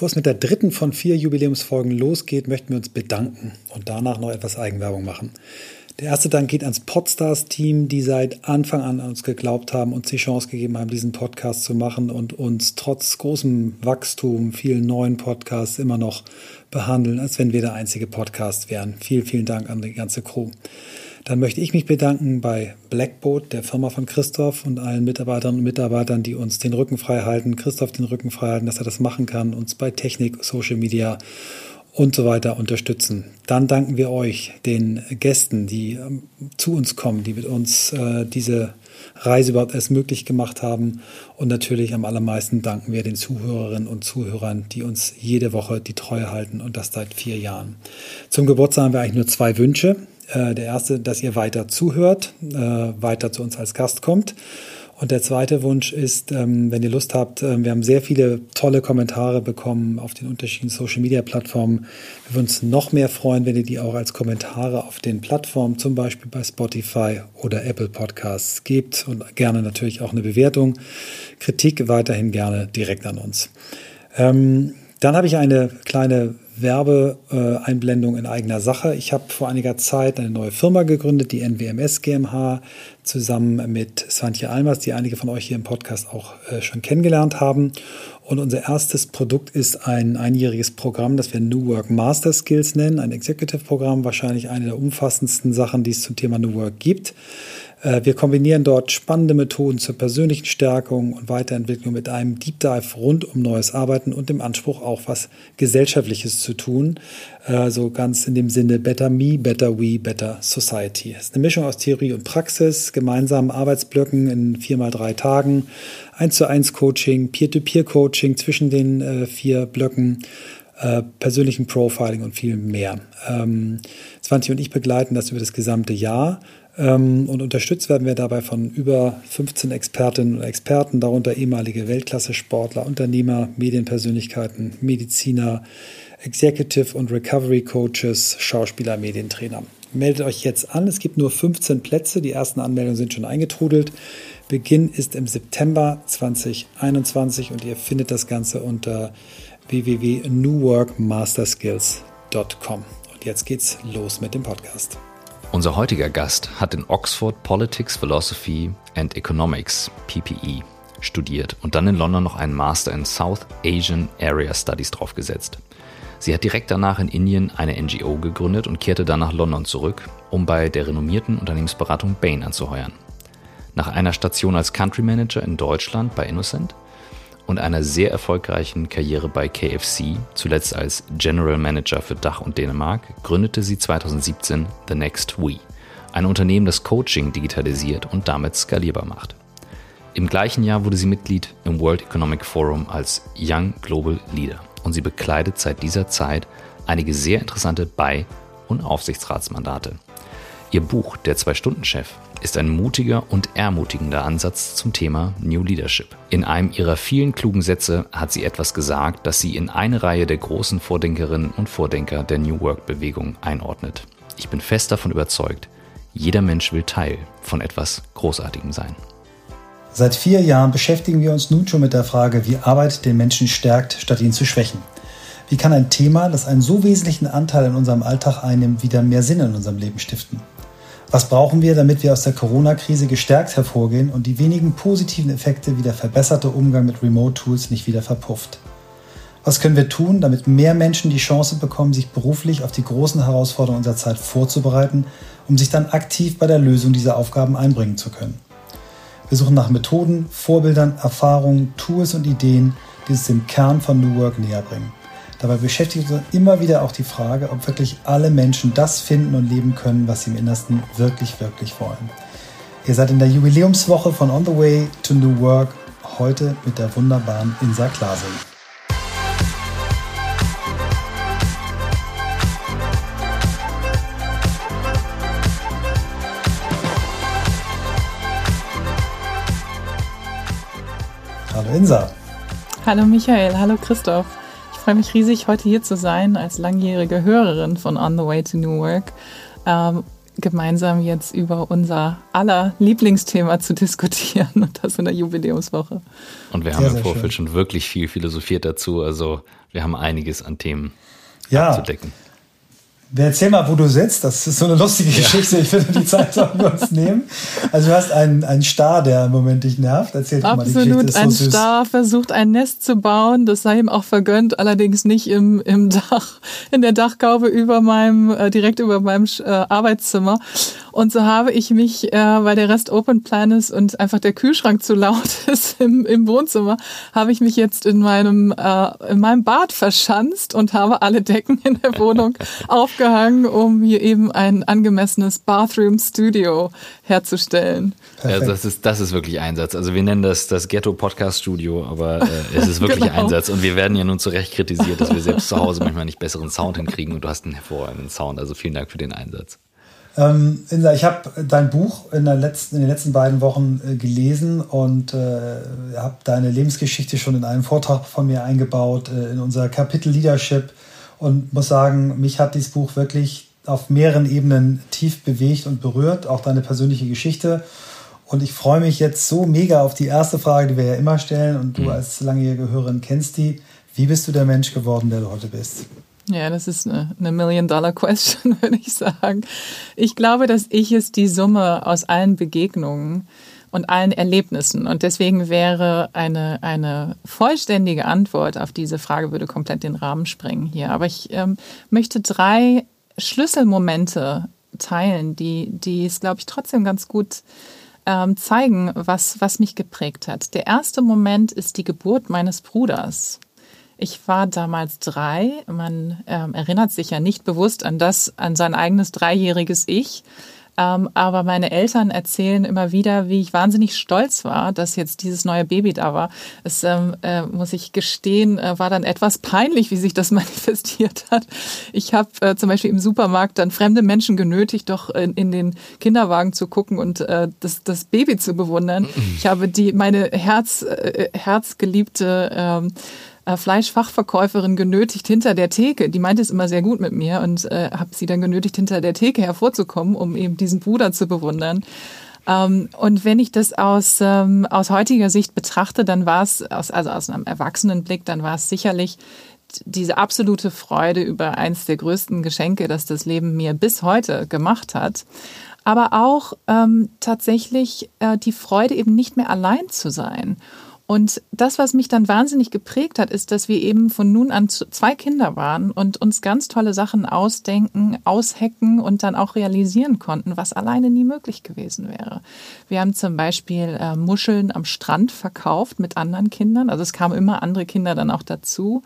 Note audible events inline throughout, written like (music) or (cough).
Bevor es mit der dritten von vier Jubiläumsfolgen losgeht, möchten wir uns bedanken und danach noch etwas Eigenwerbung machen. Der erste Dank geht ans Podstars-Team, die seit Anfang an an uns geglaubt haben, uns die Chance gegeben haben, diesen Podcast zu machen und uns trotz großem Wachstum, vielen neuen Podcasts immer noch behandeln, als wenn wir der einzige Podcast wären. Vielen, vielen Dank an die ganze Crew. Dann möchte ich mich bedanken bei Blackboat, der Firma von Christoph und allen Mitarbeitern und Mitarbeitern, die uns den Rücken frei halten, Christoph den Rücken frei halten, dass er das machen kann, uns bei Technik, Social Media und so weiter unterstützen. Dann danken wir euch, den Gästen, die ähm, zu uns kommen, die mit uns äh, diese Reise überhaupt erst möglich gemacht haben. Und natürlich am allermeisten danken wir den Zuhörerinnen und Zuhörern, die uns jede Woche die Treue halten und das seit vier Jahren. Zum Geburtstag haben wir eigentlich nur zwei Wünsche. Äh, der erste, dass ihr weiter zuhört, äh, weiter zu uns als Gast kommt. Und der zweite Wunsch ist, ähm, wenn ihr Lust habt, äh, wir haben sehr viele tolle Kommentare bekommen auf den unterschiedlichen Social-Media-Plattformen. Wir würden uns noch mehr freuen, wenn ihr die auch als Kommentare auf den Plattformen, zum Beispiel bei Spotify oder Apple Podcasts gebt und gerne natürlich auch eine Bewertung. Kritik weiterhin gerne direkt an uns. Ähm, dann habe ich eine kleine Werbeeinblendung in eigener Sache. Ich habe vor einiger Zeit eine neue Firma gegründet, die NWMS GmbH, zusammen mit Svantje Almers, die einige von euch hier im Podcast auch äh, schon kennengelernt haben. Und unser erstes Produkt ist ein einjähriges Programm, das wir New Work Master Skills nennen, ein Executive-Programm, wahrscheinlich eine der umfassendsten Sachen, die es zum Thema New Work gibt. Äh, wir kombinieren dort spannende Methoden zur persönlichen Stärkung und Weiterentwicklung mit einem Deep Dive rund um neues Arbeiten und dem Anspruch auch was Gesellschaftliches zu tun. Äh, so ganz in dem Sinne Better Me, Better We, Better Society. Es ist eine Mischung aus Theorie und Praxis, gemeinsamen Arbeitsblöcken in vier mal drei Tagen, eins zu eins Coaching, Peer-to-Peer Coaching zwischen den äh, vier Blöcken. persönlichen Profiling und viel mehr. Ähm, Svanti und ich begleiten das über das gesamte Jahr ähm, und unterstützt werden wir dabei von über 15 Expertinnen und Experten, darunter ehemalige Weltklasse-Sportler, Unternehmer, Medienpersönlichkeiten, Mediziner, Executive und Recovery Coaches, Schauspieler, Medientrainer. Meldet euch jetzt an. Es gibt nur 15 Plätze. Die ersten Anmeldungen sind schon eingetrudelt. Beginn ist im September 2021 und ihr findet das Ganze unter www.newworkmasterskills.com. Und jetzt geht's los mit dem Podcast. Unser heutiger Gast hat in Oxford Politics, Philosophy and Economics, PPE, studiert und dann in London noch einen Master in South Asian Area Studies draufgesetzt. Sie hat direkt danach in Indien eine NGO gegründet und kehrte dann nach London zurück, um bei der renommierten Unternehmensberatung Bain anzuheuern. Nach einer Station als Country Manager in Deutschland bei Innocent und einer sehr erfolgreichen Karriere bei KFC, zuletzt als General Manager für Dach und Dänemark, gründete sie 2017 The Next We, ein Unternehmen, das Coaching digitalisiert und damit skalierbar macht. Im gleichen Jahr wurde sie Mitglied im World Economic Forum als Young Global Leader und sie bekleidet seit dieser Zeit einige sehr interessante Bei- und Aufsichtsratsmandate. Ihr Buch Der Zwei-Stunden-Chef ist ein mutiger und ermutigender Ansatz zum Thema New Leadership. In einem ihrer vielen klugen Sätze hat sie etwas gesagt, das sie in eine Reihe der großen Vordenkerinnen und Vordenker der New Work-Bewegung einordnet. Ich bin fest davon überzeugt, jeder Mensch will Teil von etwas Großartigem sein. Seit vier Jahren beschäftigen wir uns nun schon mit der Frage, wie Arbeit den Menschen stärkt, statt ihn zu schwächen. Wie kann ein Thema, das einen so wesentlichen Anteil in unserem Alltag einnimmt, wieder mehr Sinn in unserem Leben stiften? Was brauchen wir, damit wir aus der Corona-Krise gestärkt hervorgehen und die wenigen positiven Effekte wie der verbesserte Umgang mit Remote-Tools nicht wieder verpufft? Was können wir tun, damit mehr Menschen die Chance bekommen, sich beruflich auf die großen Herausforderungen unserer Zeit vorzubereiten, um sich dann aktiv bei der Lösung dieser Aufgaben einbringen zu können? Wir suchen nach Methoden, Vorbildern, Erfahrungen, Tools und Ideen, die uns dem Kern von New Work näher bringen. Dabei beschäftigt uns immer wieder auch die Frage, ob wirklich alle Menschen das finden und leben können, was sie im Innersten wirklich, wirklich wollen. Ihr seid in der Jubiläumswoche von On the Way to New Work heute mit der wunderbaren Insa Klasing. Hallo Insa. Hallo Michael, hallo Christoph freue mich riesig, heute hier zu sein als langjährige Hörerin von On the Way to New Work. Ähm, gemeinsam jetzt über unser aller Lieblingsthema zu diskutieren und das in der Jubiläumswoche. Und wir haben sehr, im Vorfeld schon wirklich viel philosophiert dazu. Also wir haben einiges an Themen ja. abzudecken. Erzähl mal, wo du sitzt. Das ist so eine lustige Geschichte. Ja. Ich finde, die Zeit sollten wir uns nehmen. Also du hast einen, einen Star, der im Moment dich nervt. Erzähl doch mal die Geschichte. Absolut. Ein so Star versucht ein Nest zu bauen. Das sei ihm auch vergönnt, allerdings nicht im, im Dach, in der Dachgaube über meinem, äh, direkt über meinem äh, Arbeitszimmer. Und so habe ich mich, äh, weil der Rest Open Plan ist und einfach der Kühlschrank zu laut (laughs) ist im, im Wohnzimmer, habe ich mich jetzt in meinem, äh, in meinem Bad verschanzt und habe alle Decken in der Wohnung (laughs) aufgehangen, um hier eben ein angemessenes Bathroom Studio herzustellen. Ja, das ist, das ist wirklich Einsatz. Also wir nennen das das Ghetto Podcast Studio, aber äh, es ist (laughs) wirklich genau. Einsatz. Und wir werden ja nun zu Recht kritisiert, dass wir selbst zu Hause manchmal nicht besseren Sound hinkriegen und du hast einen hervorragenden Sound. Also vielen Dank für den Einsatz. Ähm, Insa, ich habe dein Buch in, letzten, in, den letzten beiden Wochen äh, gelesen und äh, habe deine Lebensgeschichte schon in einen Vortrag von mir eingebaut, äh, in unser Kapitel Leadership und muss sagen, mich hat dieses Buch wirklich auf mehreren Ebenen tief bewegt und berührt, auch deine persönliche Geschichte. Und ich freue mich jetzt so mega auf die erste Frage, die wir ja immer stellen und du mhm. als langjährige Hörerin kennst die. Wie bist du der Mensch geworden, der du heute bist? Ja, das ist eine, eine Million-Dollar-Question, (laughs) würde ich sagen. Ich glaube, dass ich es die Summe aus allen Begegnungen und allen Erlebnissen. Und deswegen wäre eine, eine vollständige Antwort auf diese Frage würde komplett den Rahmen sprengen hier. Aber ich ähm, möchte drei Schlüsselmomente teilen, die, die es, glaube ich, trotzdem ganz gut ähm, zeigen, was, was mich geprägt hat. Der erste Moment ist die Geburt meines Bruders. Ich war damals drei. Man ähm, erinnert sich ja nicht bewusst an das, an sein eigenes dreijähriges Ich. Ähm, aber meine Eltern erzählen immer wieder, wie ich wahnsinnig stolz war, dass jetzt dieses neue Baby da war. Es, ähm, äh, muss ich gestehen, äh, war dann etwas peinlich, wie sich das (laughs) manifestiert hat. Ich habe äh, zum Beispiel im Supermarkt dann fremde Menschen genötigt, doch in, in den Kinderwagen zu gucken und äh, das, das Baby zu bewundern. (clears throat) Ich habe die meine Herz, äh, herzgeliebte ähm, äh, Fleischfachverkäuferin genötigt hinter der Theke. Die meinte es immer sehr gut mit mir und äh, habe sie dann genötigt, hinter der Theke hervorzukommen, um eben diesen Bruder zu bewundern. Ähm, und wenn ich das aus, ähm, aus heutiger Sicht betrachte, dann war es, aus, also aus einem Erwachsenenblick, dann war es sicherlich diese absolute Freude über eins der größten Geschenke, das das Leben mir bis heute gemacht hat. Aber auch ähm, tatsächlich äh, die Freude, eben nicht mehr allein zu sein und das, was mich dann wahnsinnig geprägt hat, ist, dass wir eben von nun an zwei Kinder waren und uns ganz tolle Sachen ausdenken, aushacken und dann auch realisieren konnten, was alleine nie möglich gewesen wäre. Wir haben zum Beispiel äh, Muscheln am Strand verkauft mit anderen Kindern. Also es kamen immer andere Kinder dann auch dazu.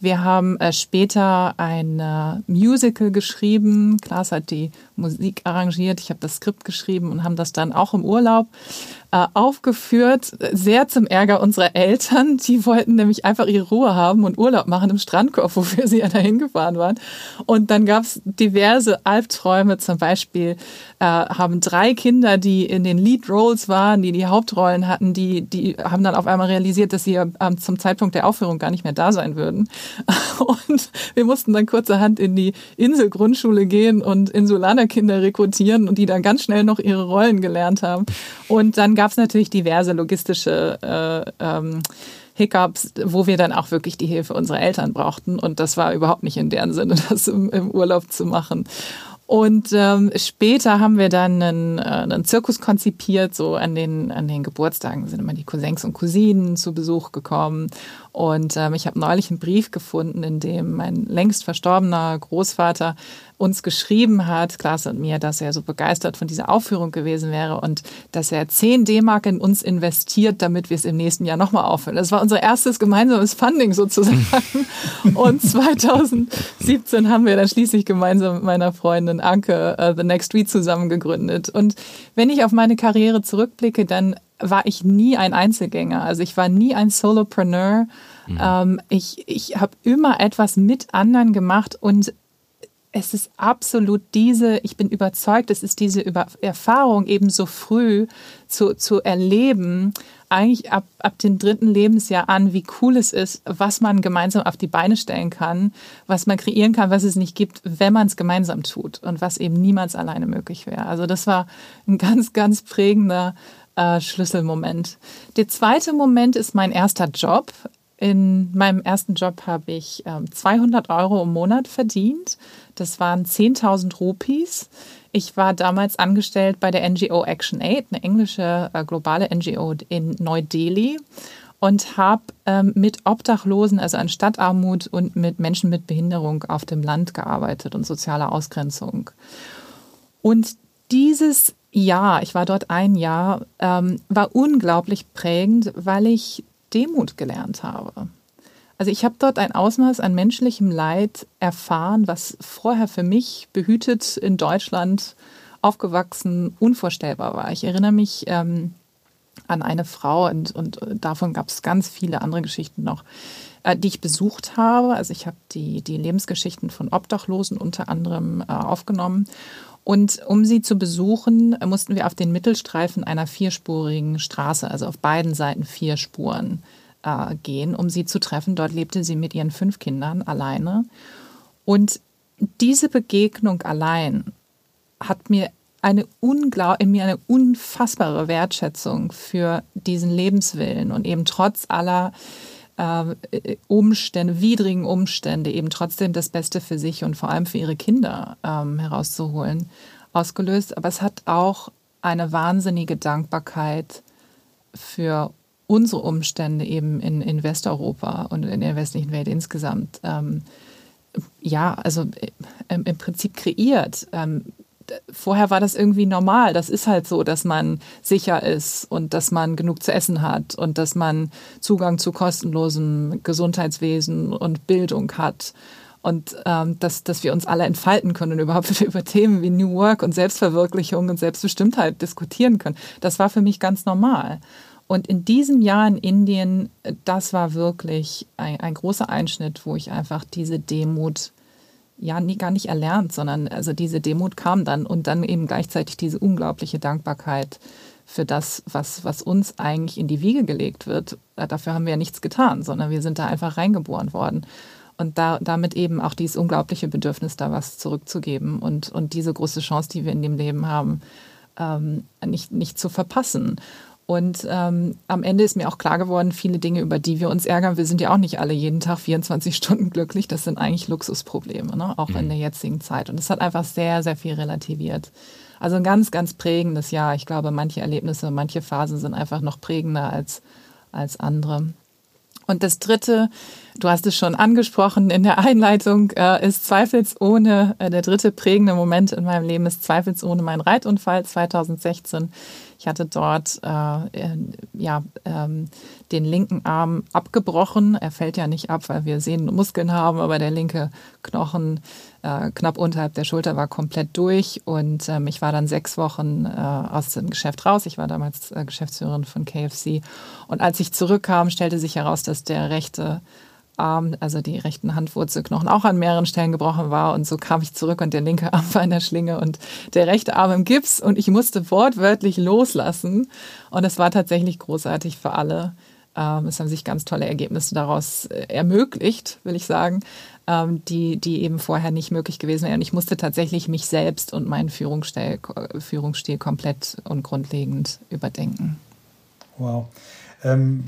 Wir haben äh, später ein äh, Musical geschrieben. Klaas hat die Musik arrangiert. Ich habe das Skript geschrieben und haben das dann auch im Urlaub äh, aufgeführt, sehr zum Ärger unserer Eltern. Die wollten nämlich einfach ihre Ruhe haben und Urlaub machen im Strandkorb, (laughs) wofür sie ja dahin gefahren waren. Und dann gab es diverse Albträume, zum Beispiel äh, haben drei Kinder, die in den Lead Roles waren, die die Hauptrollen hatten, die, die haben dann auf einmal realisiert, dass sie ähm, zum Zeitpunkt der Aufführung gar nicht mehr da sein würden. (laughs) Und wir mussten dann kurzerhand in die Inselgrundschule gehen und Insulanerkinder rekrutieren und die dann ganz schnell noch ihre Rollen gelernt haben. Und dann gab es natürlich diverse logistische äh, ähm, Hiccups, wo wir dann auch wirklich die Hilfe unserer Eltern brauchten. Und das war überhaupt nicht in deren Sinne, (laughs) das im, im Urlaub zu machen. Und ähm, später haben wir dann einen, äh, einen Zirkus konzipiert, so an den, an den Geburtstagen sind immer die Cousins und Cousinen zu Besuch gekommen. Und ähm, ich habe neulich einen Brief gefunden, in dem mein längst verstorbener Großvater uns geschrieben hat, Klaas und mir, dass er so begeistert von dieser Aufführung gewesen wäre und dass er 10 D-Mark in uns investiert, damit wir es im nächsten Jahr nochmal aufführen. Das war unser erstes gemeinsames Funding sozusagen. (laughs) und 2017 haben wir dann schließlich gemeinsam mit meiner Freundin Anke uh, The Next Week zusammen gegründet. Und wenn ich auf meine Karriere zurückblicke, dann war ich nie ein Einzelgänger. Also ich war nie ein Solopreneur. Mhm. Ähm, ich ich habe immer etwas mit anderen gemacht und es ist absolut diese, ich bin überzeugt, es ist diese Über Erfahrung eben so früh zu, zu erleben, eigentlich ab, ab dem dritten Lebensjahr an, wie cool es ist, was man gemeinsam auf die Beine stellen kann, was man kreieren kann, was es nicht gibt, wenn man es gemeinsam tut und was eben niemals alleine möglich wäre. Also das war ein ganz, ganz prägender äh, Schlüsselmoment. Der zweite Moment ist mein erster Job. In meinem ersten Job habe ich äh, 200 Euro im Monat verdient. Das waren 10.000 Rupees. Ich war damals angestellt bei der NGO Action Aid, eine englische äh, globale NGO in Neu-Delhi und habe ähm, mit Obdachlosen, also an Stadtarmut und mit Menschen mit Behinderung auf dem Land gearbeitet und sozialer Ausgrenzung. Und dieses Jahr, ich war dort ein Jahr, ähm, war unglaublich prägend, weil ich Demut gelernt habe. Also ich habe dort ein Ausmaß an menschlichem Leid erfahren, was vorher für mich behütet in Deutschland aufgewachsen unvorstellbar war. Ich erinnere mich ähm, an eine Frau und, und davon gab es ganz viele andere Geschichten noch, äh, die ich besucht habe. Also ich habe die, die Lebensgeschichten von Obdachlosen unter anderem äh, aufgenommen. Und um sie zu besuchen, mussten wir auf den Mittelstreifen einer vierspurigen Straße, also auf beiden Seiten vier Spuren, äh, gehen, um sie zu treffen. Dort lebte sie mit ihren fünf Kindern alleine. Und diese Begegnung allein hat mir eine unglaub in mir eine unfassbare Wertschätzung für diesen Lebenswillen und eben trotz aller äh, Umstände, widrigen Umstände, eben trotzdem das Beste für sich und vor allem für ihre Kinder ähm, herauszuholen, ausgelöst. Aber es hat auch eine wahnsinnige Dankbarkeit für unsere Umstände eben in, in Westeuropa und in der westlichen Welt insgesamt, ähm, ja, also äh, im Prinzip kreiert. Ähm, vorher war das irgendwie normal. Das ist halt so, dass man sicher ist und dass man genug zu essen hat und dass man Zugang zu kostenlosem Gesundheitswesen und Bildung hat. Und ähm, dass, dass wir uns alle entfalten können und überhaupt (laughs) über Themen wie New Work und Selbstverwirklichung und Selbstbestimmtheit diskutieren können. Das war für mich ganz normal. Und in diesem Jahr in Indien, das war wirklich ein, ein großer Einschnitt, wo ich einfach diese Demut ja nie gar nicht erlernt, sondern also diese Demut kam dann und dann eben gleichzeitig diese unglaubliche Dankbarkeit für das, was, was uns eigentlich in die Wiege gelegt wird. Äh, dafür haben wir ja nichts getan, sondern wir sind da einfach reingeboren worden. Und da, damit eben auch dieses unglaubliche Bedürfnis, da was zurückzugeben und, und diese große Chance, die wir in dem Leben haben, ähm, nicht, nicht zu verpassen. Und ähm, am Ende ist mir auch klar geworden, viele Dinge, über die wir uns ärgern, wir sind ja auch nicht alle jeden Tag 24 (laughs) Stunden glücklich. Das sind eigentlich Luxusprobleme, ne? auch mhm. in der jetzigen Zeit. Und es hat einfach sehr, sehr viel relativiert. Also ein ganz, ganz prägendes Jahr. Ich glaube, manche Erlebnisse, manche Phasen sind einfach noch prägender als, als andere. Und das Dritte, du hast es schon angesprochen in der Einleitung, äh, ist zweifelsohne, äh, der dritte prägende Moment in meinem Leben ist zweifelsohne mein Reitunfall 2016. Ich hatte dort äh, ja, ähm, den linken Arm abgebrochen. Er fällt ja nicht ab, weil wir sehende Muskeln haben, aber der linke Knochen äh, knapp unterhalb der Schulter war komplett durch und ähm, ich war dann sechs Wochen äh, aus dem Geschäft raus. Ich war damals äh, Geschäftsführerin von KFC und als ich zurückkam, stellte sich heraus, dass der rechte Arm, also die rechten Handwurzelknochen auch an mehreren Stellen gebrochen war. Und so kam ich zurück und der linke Arm war in der Schlinge und der rechte Arm im Gips. Und ich musste wortwörtlich loslassen. Und es war tatsächlich großartig für alle. Ähm, es haben sich ganz tolle Ergebnisse daraus äh, ermöglicht, will ich sagen, ähm, die, die eben vorher nicht möglich gewesen wären. Und ich musste tatsächlich mich selbst und meinen Führungsstil, Führungsstil komplett und grundlegend überdenken. Wow. Ähm,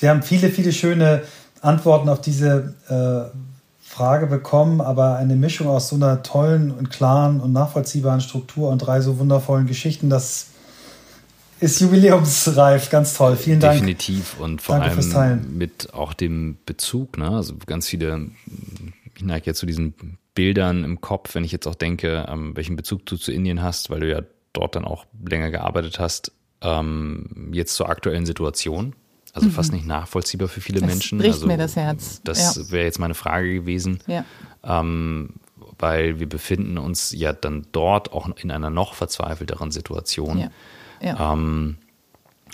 wir haben viele, viele schöne Antworten auf diese äh, Frage bekommen, aber eine Mischung aus so einer tollen und klaren und nachvollziehbaren Struktur und drei so wundervollen Geschichten, das ist jubiläumsreif, ganz toll. Vielen Dank. Definitiv und vor Danke allem mit auch dem Bezug, ne? Also ganz viele, ich neige jetzt zu diesen Bildern im Kopf, wenn ich jetzt auch denke, ähm, welchen Bezug du zu Indien hast, weil du ja dort dann auch länger gearbeitet hast, ähm, jetzt zur aktuellen Situation. Also mhm. fast nicht nachvollziehbar für viele das Menschen. Bricht also, mir das Herz. Das ja. wäre jetzt meine Frage gewesen. Ja. Ähm, weil wir befinden uns ja dann dort auch in einer noch verzweifelteren Situation. Ja. Ja. Ähm,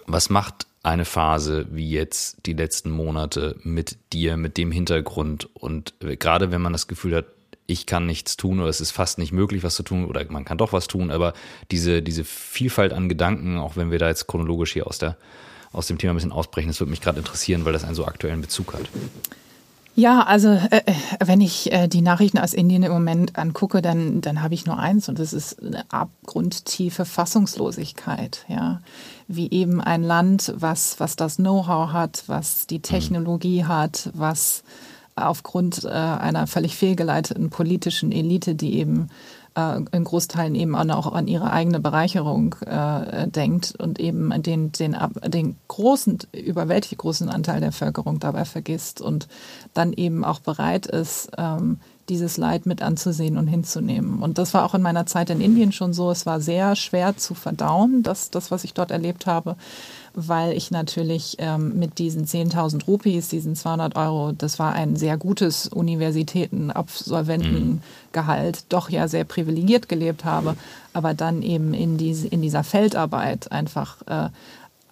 was macht eine Phase wie jetzt die letzten Monate mit dir, mit dem Hintergrund? Und gerade wenn man das Gefühl hat, ich kann nichts tun oder es ist fast nicht möglich, was zu tun oder man kann doch was tun, aber diese, diese Vielfalt an Gedanken, auch wenn wir da jetzt chronologisch hier aus der aus dem Thema ein bisschen ausbrechen. Das würde mich gerade interessieren, weil das einen so aktuellen Bezug hat. Ja, also äh, äh, wenn ich äh, die Nachrichten aus Indien im Moment angucke, dann, dann habe ich nur eins und das ist eine abgrundtiefe Fassungslosigkeit. Ja, wie eben ein Land, was was das Know-how hat, was die Technologie mhm. hat, was aufgrund äh, einer völlig fehlgeleiteten politischen Elite, die eben äh, in Großteilen eben auch an ihre eigene Bereicherung äh, denkt und eben den, den, den großen, überwältigend großen Anteil der Bevölkerung dabei vergisst und dann eben auch bereit ist, ähm, dieses Leid mit anzusehen und hinzunehmen. Und das war auch in meiner Zeit in Indien schon so. Es war sehr schwer zu verdauen, das, das was ich dort erlebt habe weil ich natürlich ähm, mit diesen 10.000 Rupees, diesen 200 Euro, das war ein sehr gutes Universitätenabsolventengehalt, mhm. Doch ja sehr privilegiert gelebt habe, aber dann eben in, diese, in dieser Feldarbeit einfach äh,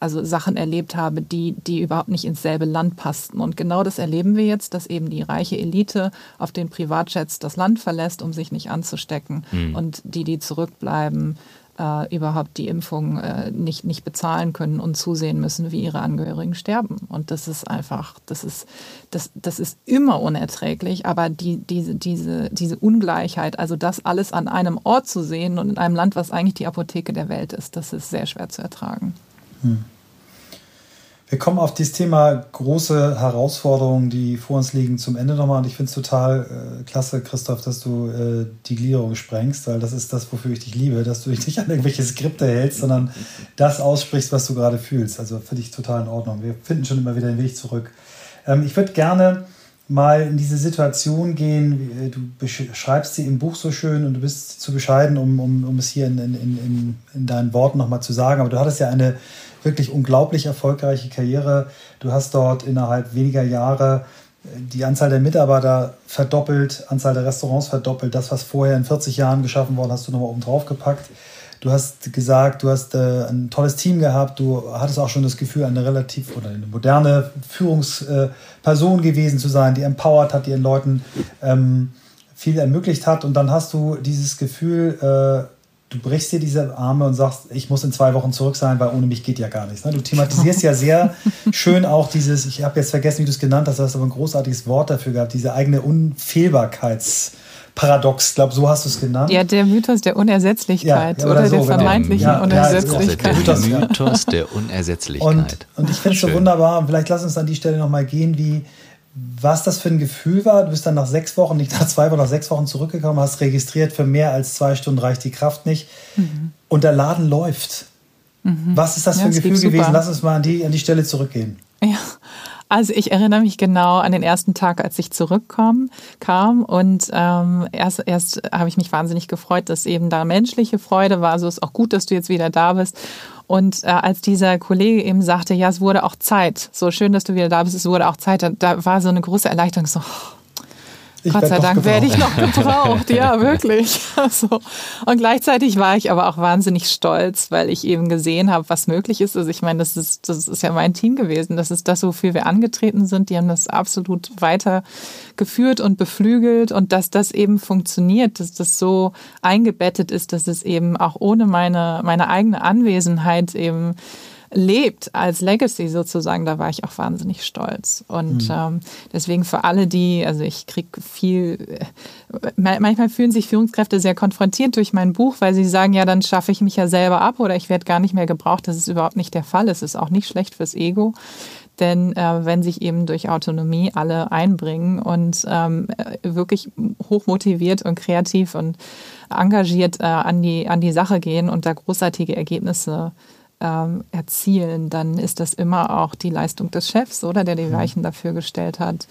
also Sachen erlebt habe, die, die überhaupt nicht ins selbe Land passten. Und genau das erleben wir jetzt, dass eben die reiche Elite auf den Privatjets das Land verlässt, um sich nicht anzustecken. Mhm. Und die, die zurückbleiben, äh, überhaupt die Impfung äh, nicht, nicht bezahlen können und zusehen müssen, wie ihre Angehörigen sterben. Und das ist einfach, das ist, das, das ist immer unerträglich, aber die, diese, diese, diese Ungleichheit, also das alles an einem Ort zu sehen und in einem Land, was eigentlich die Apotheke der Welt ist, das ist sehr schwer zu ertragen. Hm. Wir kommen auf dieses Thema große Herausforderungen, die vor uns liegen, zum Ende nochmal. Und ich finde es total äh, klasse, Christoph, dass du äh, die Gliederung sprengst, weil das ist das, wofür ich dich liebe, dass du dich nicht an irgendwelche Skripte hältst, sondern das aussprichst, was du gerade fühlst. Also finde ich total in Ordnung. Wir finden schon immer wieder den Weg zurück. Ähm, ich würde gerne mal in diese Situation gehen. Äh, du beschreibst sie im Buch so schön und du bist zu bescheiden, um, um, um es hier in, in, in, in deinen Worten nochmal zu sagen. Aber du hattest ja eine wirklich unglaublich erfolgreiche Karriere. Du hast dort innerhalb weniger Jahre äh, die Anzahl der Mitarbeiter verdoppelt, Anzahl der Restaurants verdoppelt. Das, was vorher in 40 Jahren geschaffen worden, hast du nochmal oben drauf gepackt. Du hast gesagt, du hast äh, ein tolles Team gehabt. Du hattest auch schon das Gefühl, eine relativ oder eine moderne Führungsperson gewesen zu sein, die empowert hat, die ihren Leuten ähm, viel ermöglicht hat. Und dann hast du dieses Gefühl, äh, du brichst dir diese Arme und sagst, ich muss in zwei Wochen zurück sein, weil ohne mich geht ja gar nichts. Ne? Du thematisierst ja sehr (laughs) schön auch dieses, ich habe jetzt vergessen, wie du es genannt hast, du hast aber ein großartiges Wort dafür gehabt, diese eigene Unfehlbarkeits- Paradox, ich glaube, so hast du es genannt. Ja, der Mythos der Unersetzlichkeit ja, ja, oder, oder so, der genau. vermeintlichen ja, Unersetzlichkeit. der Mythos der Unersetzlichkeit. Und, und ich finde es so wunderbar, vielleicht lass uns an die Stelle nochmal gehen, wie, was das für ein Gefühl war. Du bist dann nach sechs Wochen, nicht nach zwei, aber nach sechs Wochen zurückgekommen, hast registriert, für mehr als zwei Stunden reicht die Kraft nicht. Mhm. Und der Laden läuft. Mhm. Was ist das ja, für ein Gefühl gewesen? Lass uns mal an die, an die Stelle zurückgehen. Ja, also ich erinnere mich genau an den ersten Tag, als ich zurückkam kam und ähm, erst, erst habe ich mich wahnsinnig gefreut, dass eben da menschliche Freude war. So ist auch gut, dass du jetzt wieder da bist. Und äh, als dieser Kollege eben sagte, ja, es wurde auch Zeit, so schön, dass du wieder da bist, es wurde auch Zeit, da, da war so eine große Erleichterung, so, oh, ich Gott sei Dank werde ich noch gebraucht, ja, (laughs) wirklich. Also, und gleichzeitig war ich aber auch wahnsinnig stolz, weil ich eben gesehen habe, was möglich ist. Also ich meine, das ist, das ist ja mein Team gewesen. Das ist das, wofür wir angetreten sind. Die haben das absolut weitergeführt und beflügelt und dass das eben funktioniert, dass das so eingebettet ist, dass es eben auch ohne meine, meine eigene Anwesenheit eben lebt als Legacy sozusagen, da war ich auch wahnsinnig stolz. Und mhm. ähm, deswegen für alle, die, also ich kriege viel, äh, manchmal fühlen sich Führungskräfte sehr konfrontiert durch mein Buch, weil sie sagen, ja, dann schaffe ich mich ja selber ab oder ich werde gar nicht mehr gebraucht. Das ist überhaupt nicht der Fall. Es ist auch nicht schlecht fürs Ego. Denn äh, wenn sich eben durch Autonomie alle einbringen und ähm, wirklich hochmotiviert und kreativ und engagiert äh, an, die, an die Sache gehen und da großartige Ergebnisse ähm, erzielen, dann ist das immer auch die Leistung des Chefs, oder der die mhm. Weichen dafür gestellt hat.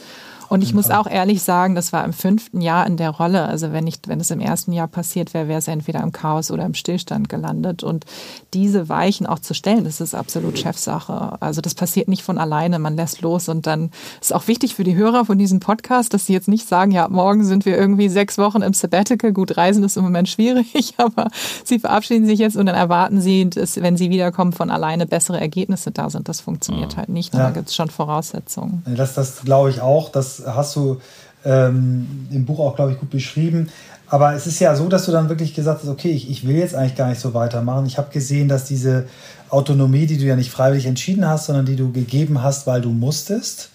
Und ich muss auch ehrlich sagen, das war im fünften Jahr in der Rolle. Also wenn nicht, wenn es im ersten Jahr passiert wäre, wäre es entweder im Chaos oder im Stillstand gelandet. Und diese Weichen auch zu stellen, das ist absolut Chefsache. Also das passiert nicht von alleine. Man lässt los und dann ist auch wichtig für die Hörer von diesem Podcast, dass sie jetzt nicht sagen, ja, morgen sind wir irgendwie sechs Wochen im Sabbatical. Gut, Reisen ist im Moment schwierig, (laughs) aber sie verabschieden sich jetzt und dann erwarten sie, dass, wenn sie wiederkommen, von alleine bessere Ergebnisse da sind. Das funktioniert ja. halt nicht. Ja. Da gibt es schon Voraussetzungen. Das, das glaube ich auch. dass hast du ähm, im Buch auch, glaube ich, gut beschrieben. Aber es ist ja so, dass du dann wirklich gesagt hast, okay, ich, ich will jetzt eigentlich gar nicht so weitermachen. Ich habe gesehen, dass diese Autonomie, die du ja nicht freiwillig entschieden hast, sondern die du gegeben hast, weil du musstest,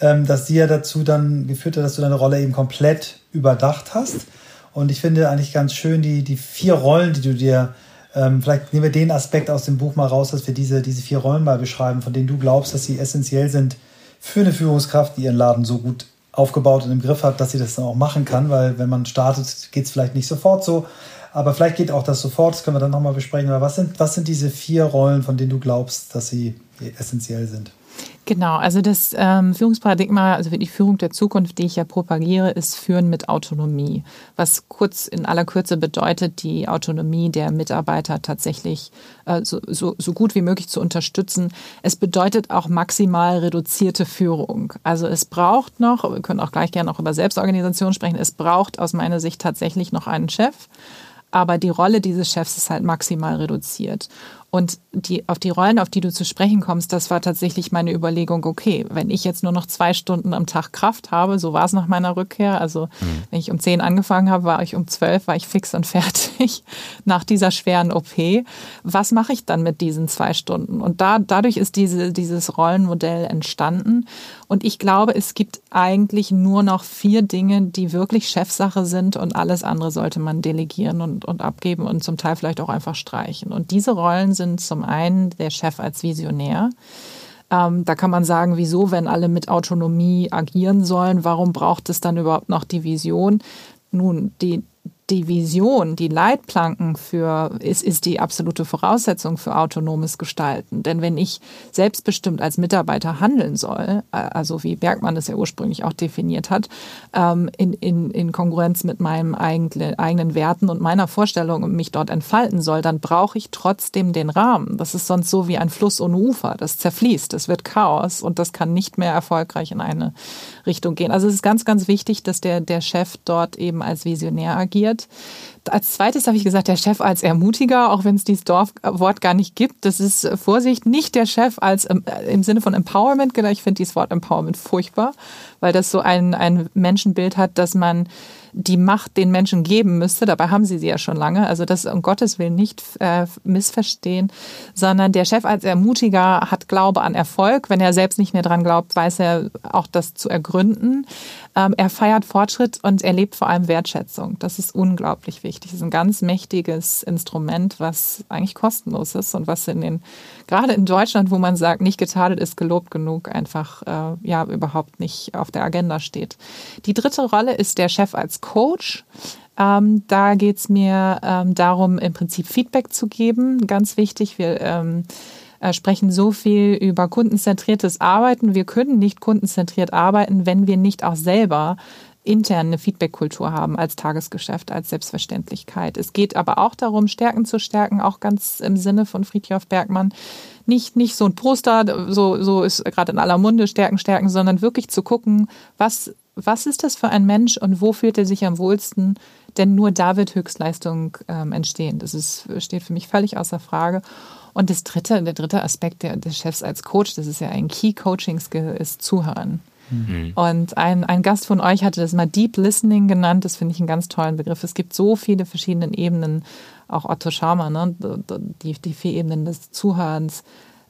ähm, dass die ja dazu dann geführt hat, dass du deine Rolle eben komplett überdacht hast. Und ich finde eigentlich ganz schön die, die vier Rollen, die du dir, ähm, vielleicht nehmen wir den Aspekt aus dem Buch mal raus, dass wir diese, diese vier Rollen mal beschreiben, von denen du glaubst, dass sie essentiell sind für eine Führungskraft, die ihren Laden so gut aufgebaut und im Griff hat, dass sie das dann auch machen kann, weil wenn man startet, geht es vielleicht nicht sofort so. Aber vielleicht geht auch das sofort, das können wir dann nochmal besprechen. Aber was sind, was sind diese vier Rollen, von denen du glaubst, dass sie essentiell sind? Genau, also das ähm, Führungsparadigma, also die Führung der Zukunft, die ich ja propagiere, ist Führen mit Autonomie. Was kurz in aller Kürze bedeutet, die Autonomie der Mitarbeiter tatsächlich äh, so, so, so gut wie möglich zu unterstützen. Es bedeutet auch maximal reduzierte Führung. Also es braucht noch, wir können auch gleich gerne auch über Selbstorganisation sprechen, es braucht aus meiner Sicht tatsächlich noch einen Chef aber die Rolle dieses Chefs ist halt maximal reduziert. Und die, auf die Rollen, auf die du zu sprechen kommst, das war tatsächlich meine Überlegung, okay, wenn ich jetzt nur noch zwei Stunden am Tag Kraft habe, so war es nach meiner Rückkehr. Also mhm. wenn ich um zehn angefangen habe, war ich um zwölf, war ich fix und (laughs) fertig nach dieser schweren OP. Was mache ich dann mit diesen zwei Stunden? Und da, dadurch ist diese, dieses Rollenmodell entstanden. Und ich glaube, es gibt eigentlich nur noch vier Dinge, die wirklich Chefsache sind und alles andere sollte man delegieren und, und abgeben und zum Teil vielleicht auch einfach streichen. Und diese Rollen sind sind zum einen der Chef als Visionär. Ähm, da kann man sagen, wieso, wenn alle mit Autonomie agieren sollen, warum braucht es dann überhaupt noch die Vision? Nun, die, die Vision, die Leitplanken für, ist, ist die absolute Voraussetzung für autonomes Gestalten. Denn wenn ich selbstbestimmt als Mitarbeiter handeln soll, äh, also wie Bergmann es ja ursprünglich auch definiert hat, ähm, in, in, in Konkurrenz mit meinen eigenen Werten und meiner Vorstellung und mich dort entfalten soll, dann brauche ich trotzdem den Rahmen. Das ist sonst so wie ein Fluss ohne Ufer. Das zerfließt, das wird Chaos und das kann nicht mehr erfolgreich in eine Richtung gehen. Also es ist ganz, ganz wichtig, dass der, der Chef dort eben als Visionär agiert. Als zweites habe ich gesagt, der Chef als Ermutiger, auch wenn es dieses Dorfwort gar nicht gibt. Das ist äh, Vorsicht, nicht der Chef als äh, im Sinne von Empowerment. Ich finde dieses Wort Empowerment furchtbar, weil das so ein, ein Menschenbild hat, dass man die Macht den Menschen geben müsste. Dabei haben sie sie ja schon lange. Also das um Gottes Willen nicht äh, missverstehen, sondern der Chef als Ermutiger hat Glaube an Erfolg. Wenn er selbst nicht mehr dran glaubt, weiß er auch das zu ergründen. Ähm, er feiert Fortschritt und er lebt vor allem Wertschätzung. Das ist unglaublich wichtig. Das ist ein ganz mächtiges Instrument, was eigentlich kostenlos ist und was in den, gerade in Deutschland, wo man sagt, nicht getadelt ist gelobt genug, einfach äh, ja überhaupt nicht auf der Agenda steht. Die dritte Rolle ist der Chef als Coach. Ähm, da geht es mir ähm, darum, im Prinzip Feedback zu geben. Ganz wichtig, wir ähm, äh, sprechen so viel über kundenzentriertes Arbeiten. Wir können nicht kundenzentriert arbeiten, wenn wir nicht auch selber intern eine Feedback-Kultur haben als Tagesgeschäft, als Selbstverständlichkeit. Es geht aber auch darum, Stärken zu stärken, auch ganz im Sinne von Friedhof Bergmann. Nicht, nicht so ein Poster, so, so ist gerade in aller Munde Stärken, Stärken, sondern wirklich zu gucken, was was ist das für ein Mensch und wo fühlt er sich am wohlsten? Denn nur da wird Höchstleistung ähm, entstehen. Das ist, steht für mich völlig außer Frage. Und das dritte, der dritte Aspekt der, des Chefs als Coach, das ist ja ein Key Coaching Skill, ist Zuhören. Mhm. Und ein, ein Gast von euch hatte das mal Deep Listening genannt. Das finde ich einen ganz tollen Begriff. Es gibt so viele verschiedene Ebenen, auch Otto Schaumer, ne? die, die vier Ebenen des Zuhörens.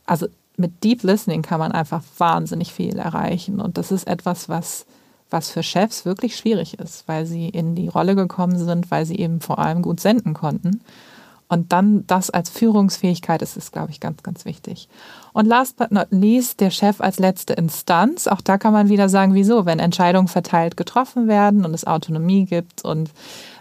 Also mit Deep Listening kann man einfach wahnsinnig viel erreichen. Und das ist etwas, was was für Chefs wirklich schwierig ist, weil sie in die Rolle gekommen sind, weil sie eben vor allem gut senden konnten. Und dann das als Führungsfähigkeit ist, ist, glaube ich, ganz, ganz wichtig. Und last but not least, der Chef als letzte Instanz. Auch da kann man wieder sagen, wieso, wenn Entscheidungen verteilt getroffen werden und es Autonomie gibt und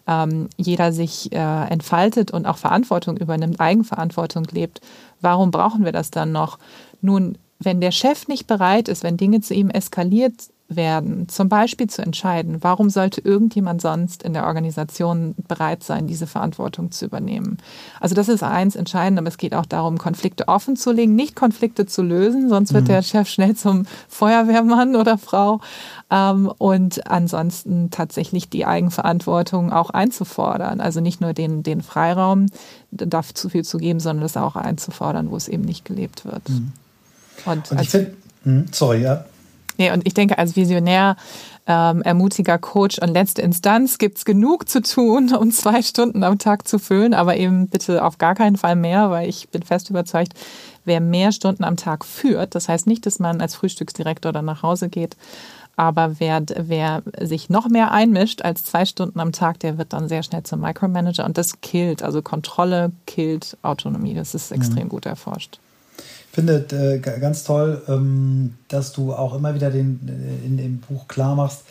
ähm, jeder sich äh, entfaltet und auch Verantwortung übernimmt, Eigenverantwortung lebt, warum brauchen wir das dann noch? Nun, wenn der Chef nicht bereit ist, wenn Dinge zu ihm eskaliert werden, zum Beispiel zu entscheiden, warum sollte irgendjemand sonst in der Organisation bereit sein, diese Verantwortung zu übernehmen. Also das ist eins entscheidend, aber es geht auch darum, Konflikte offen zu legen, nicht Konflikte zu lösen, sonst wird mhm. der Chef schnell zum Feuerwehrmann oder Frau. Ähm, und ansonsten tatsächlich die Eigenverantwortung auch einzufordern. Also nicht nur den, den Freiraum darf zu viel zu geben, sondern das auch einzufordern, wo es eben nicht gelebt wird. Mhm. Und, und ich finde, hm, sorry, ja. Nee, und ich denke, als Visionär, ähm, ermutiger Coach und letzte Instanz gibt es genug zu tun, um zwei Stunden am Tag zu füllen, aber eben bitte auf gar keinen Fall mehr, weil ich bin fest überzeugt, wer mehr Stunden am Tag führt, das heißt nicht, dass man als Frühstücksdirektor dann nach Hause geht, aber wer, wer sich noch mehr einmischt als zwei Stunden am Tag, der wird dann sehr schnell zum Micromanager und das killt. Also Kontrolle killt Autonomie. Das ist extrem mhm. gut erforscht. Ich finde äh, ganz toll, ähm, dass du auch immer wieder den, äh, in dem Buch klar machst,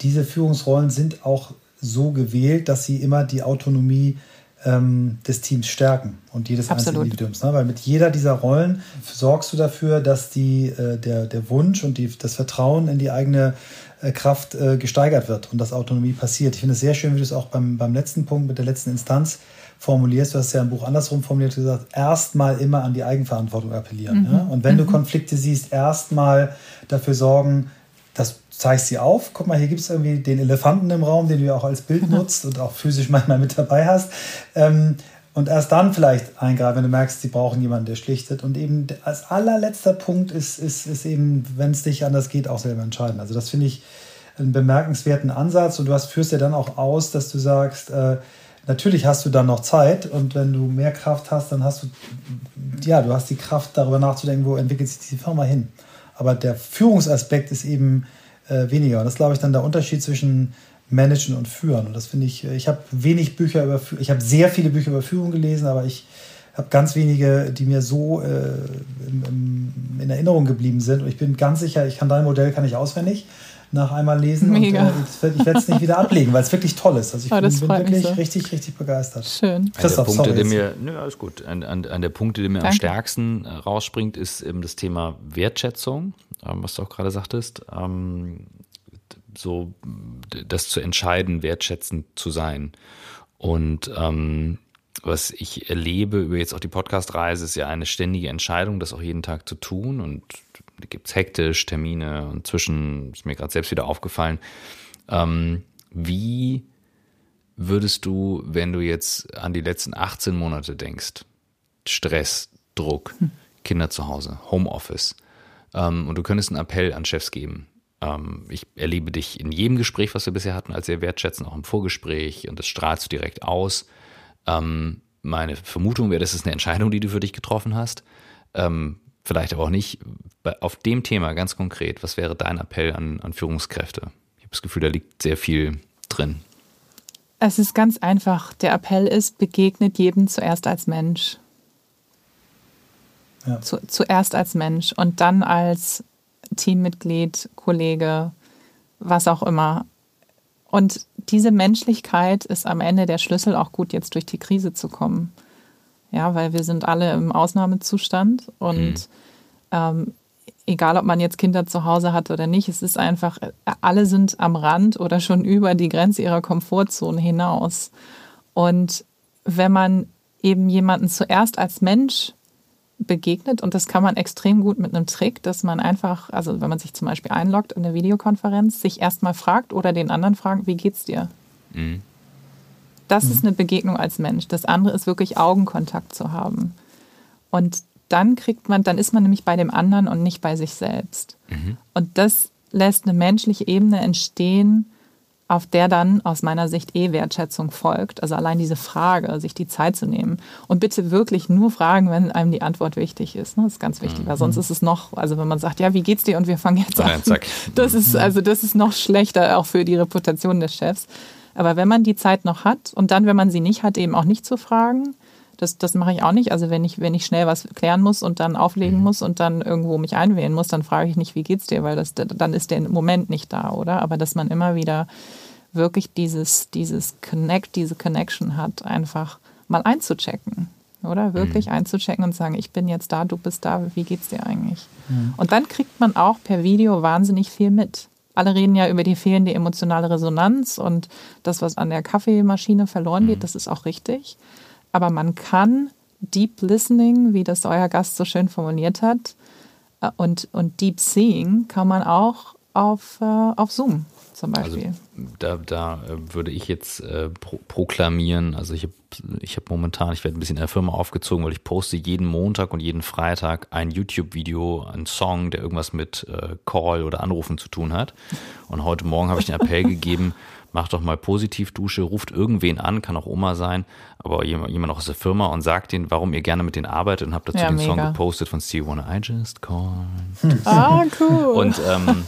diese Führungsrollen sind auch so gewählt, dass sie immer die Autonomie ähm, des Teams stärken und jedes Absolut. einzelnen Individuums. Ne? Weil mit jeder dieser Rollen sorgst du dafür, dass die, äh, der, der Wunsch und die, das Vertrauen in die eigene äh, Kraft äh, gesteigert wird und dass Autonomie passiert. Ich finde es sehr schön, wie du es auch beim, beim letzten Punkt mit der letzten Instanz formulierst. Du hast ja im Buch andersrum formuliert gesagt, erstmal immer an die Eigenverantwortung appellieren. Mhm. Ja? Und wenn mhm. du Konflikte siehst, erstmal dafür sorgen, das zeigst sie auf. Guck mal, hier gibt es irgendwie den Elefanten im Raum, den du ja auch als Bild (laughs) nutzt und auch physisch manchmal mit dabei hast. Ähm, und erst dann vielleicht eingreifen, wenn du merkst, sie brauchen jemanden, der schlichtet. Und eben als allerletzter Punkt ist, ist, ist eben, wenn es nicht anders geht, auch selber entscheiden. Also das finde ich einen bemerkenswerten Ansatz. Und du hast, führst ja dann auch aus, dass du sagst, äh, natürlich hast du dann noch Zeit und wenn du mehr Kraft hast, dann hast du, ja, du hast die Kraft, darüber nachzudenken, wo entwickelt sich die Firma hin. Aber der Führungsaspekt ist eben äh, weniger. Und das ist, glaube ich, dann der Unterschied zwischen Managen und Führen. Und das finde ich, äh, ich habe wenig Bücher über, ich habe sehr viele Bücher über Führung gelesen, aber ich habe ganz wenige, die mir so äh, im, im, in Erinnerung geblieben sind. Und ich bin ganz sicher, ich kann dein Modell kann ich auswendig nach einmal lesen. Mega. Und, äh, ich werde es nicht wieder ablegen, weil es wirklich toll ist. Also ich oh, bin, bin wirklich so. richtig, richtig begeistert. Schön. Christoph, Punkte, sorry. Der mir, nö, alles gut. An, an, an der Punkte, der mir Danke. am stärksten äh, rausspringt, ist eben das Thema Wertschätzung, ähm, was du auch gerade sagtest. Ähm, so das zu entscheiden, wertschätzend zu sein. Und ähm, was ich erlebe über jetzt auch die Podcast-Reise, ist ja eine ständige Entscheidung, das auch jeden Tag zu tun. Und da gibt es hektisch Termine und zwischen, ist mir gerade selbst wieder aufgefallen. Ähm, wie würdest du, wenn du jetzt an die letzten 18 Monate denkst, Stress, Druck, hm. Kinder zu Hause, Homeoffice, ähm, und du könntest einen Appell an Chefs geben. Ähm, ich erlebe dich in jedem Gespräch, was wir bisher hatten, als sehr wertschätzend, auch im Vorgespräch, und das strahlst du direkt aus. Ähm, meine Vermutung wäre, das ist eine Entscheidung, die du für dich getroffen hast. Ähm, vielleicht aber auch nicht. Auf dem Thema ganz konkret, was wäre dein Appell an, an Führungskräfte? Ich habe das Gefühl, da liegt sehr viel drin. Es ist ganz einfach. Der Appell ist, begegnet jedem zuerst als Mensch. Ja. Zu, zuerst als Mensch und dann als Teammitglied, Kollege, was auch immer. Und diese Menschlichkeit ist am Ende der Schlüssel, auch gut jetzt durch die Krise zu kommen. Ja, weil wir sind alle im Ausnahmezustand und mhm. ähm, egal, ob man jetzt Kinder zu Hause hat oder nicht, es ist einfach, alle sind am Rand oder schon (laughs) über die Grenze ihrer Komfortzone hinaus. Und wenn man eben jemanden zuerst als Mensch begegnet und das kann man extrem gut mit einem Trick, dass man einfach, also wenn man sich zum Beispiel einloggt in eine Videokonferenz, sich erstmal fragt oder den anderen fragt, wie geht's dir? Mhm. Das mhm. ist eine Begegnung als Mensch. Das andere ist wirklich Augenkontakt zu haben. Und dann kriegt man, dann ist man nämlich bei dem anderen und nicht bei sich selbst. Mhm. Und das lässt eine menschliche Ebene entstehen, auf der dann aus meiner Sicht eh Wertschätzung folgt. Also allein diese Frage, sich die Zeit zu nehmen. Und bitte wirklich nur fragen, wenn einem die Antwort wichtig ist. Das ist ganz wichtig, weil sonst mhm. ist es noch, also wenn man sagt, ja, wie geht's dir und wir fangen jetzt an. Das ist, also das ist noch schlechter auch für die Reputation des Chefs. Aber wenn man die Zeit noch hat und dann, wenn man sie nicht hat, eben auch nicht zu fragen, das, das mache ich auch nicht. Also wenn ich, wenn ich schnell was klären muss und dann auflegen mhm. muss und dann irgendwo mich einwählen muss, dann frage ich nicht, wie geht's dir, weil das, dann ist der Moment nicht da, oder? Aber dass man immer wieder wirklich dieses, dieses Connect, diese Connection hat, einfach mal einzuchecken. Oder wirklich mhm. einzuchecken und sagen, ich bin jetzt da, du bist da, wie geht's dir eigentlich? Mhm. Und dann kriegt man auch per Video wahnsinnig viel mit. Alle reden ja über die fehlende emotionale Resonanz und das, was an der Kaffeemaschine verloren geht, mhm. das ist auch richtig. Aber man kann Deep Listening, wie das euer Gast so schön formuliert hat, äh, und, und Deep Seeing kann man auch auf, äh, auf Zoom. Zum also Beispiel. Also da, da äh, würde ich jetzt äh, pro proklamieren, also ich habe ich hab momentan, ich werde ein bisschen in der Firma aufgezogen, weil ich poste jeden Montag und jeden Freitag ein YouTube-Video, einen Song, der irgendwas mit äh, Call oder Anrufen zu tun hat. Und heute Morgen habe ich den Appell (laughs) gegeben, macht doch mal Positivdusche, ruft irgendwen an, kann auch Oma sein, aber jemand, jemand aus der Firma und sagt ihnen, warum ihr gerne mit denen arbeitet und habt dazu ja, den mega. Song gepostet von Steve Wonder, I just call. Ah, cool. Und ähm,